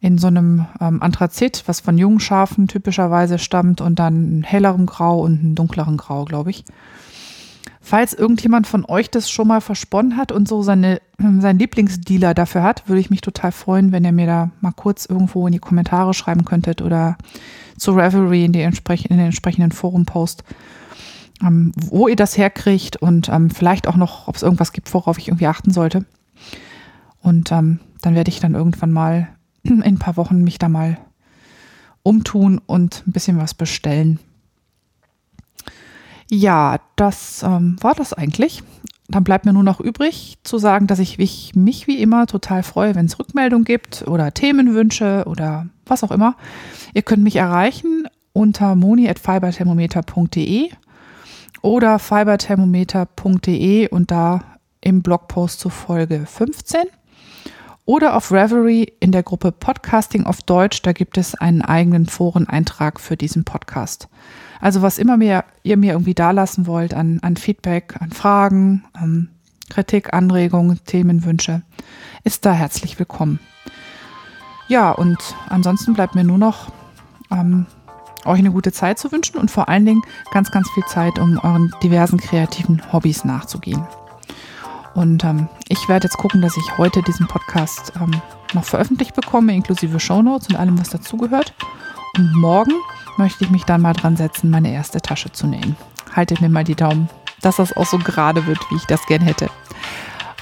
in so einem ähm, Anthrazit, was von jungen Schafen typischerweise stammt und dann ein hellerem Grau und ein dunkleren Grau, glaube ich. Falls irgendjemand von euch das schon mal versponnen hat und so seine, seinen Lieblingsdealer dafür hat, würde ich mich total freuen, wenn ihr mir da mal kurz irgendwo in die Kommentare schreiben könntet oder zu Revelry in, die entsprech in den entsprechenden Forum-Post ähm, wo ihr das herkriegt und ähm, vielleicht auch noch, ob es irgendwas gibt, worauf ich irgendwie achten sollte. Und ähm, dann werde ich dann irgendwann mal in ein paar Wochen mich da mal umtun und ein bisschen was bestellen. Ja, das ähm, war das eigentlich. Dann bleibt mir nur noch übrig zu sagen, dass ich mich, wie immer total freue, wenn es Rückmeldungen gibt oder Themenwünsche oder was auch immer. Ihr könnt mich erreichen unter moni.fiberthermometer.de oder fiberthermometer.de und da im Blogpost zu Folge 15 oder auf Reverie in der Gruppe Podcasting auf Deutsch. Da gibt es einen eigenen Foreneintrag für diesen Podcast. Also was immer mehr ihr mir irgendwie dalassen wollt an, an Feedback, an Fragen, an Kritik, Anregungen, Themenwünsche, ist da herzlich willkommen. Ja, und ansonsten bleibt mir nur noch ähm, euch eine gute Zeit zu wünschen und vor allen Dingen ganz, ganz viel Zeit, um euren diversen kreativen Hobbys nachzugehen. Und ähm, ich werde jetzt gucken, dass ich heute diesen Podcast ähm, noch veröffentlicht bekomme, inklusive Shownotes und allem, was dazugehört. Und morgen möchte ich mich dann mal dran setzen, meine erste Tasche zu nähen. Haltet mir mal die Daumen, dass das auch so gerade wird, wie ich das gern hätte.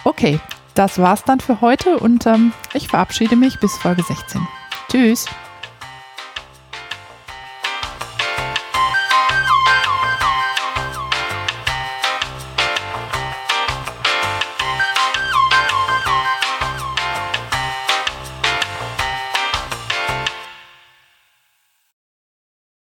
Okay, das war's dann für heute und ähm, ich verabschiede mich bis Folge 16. Tschüss!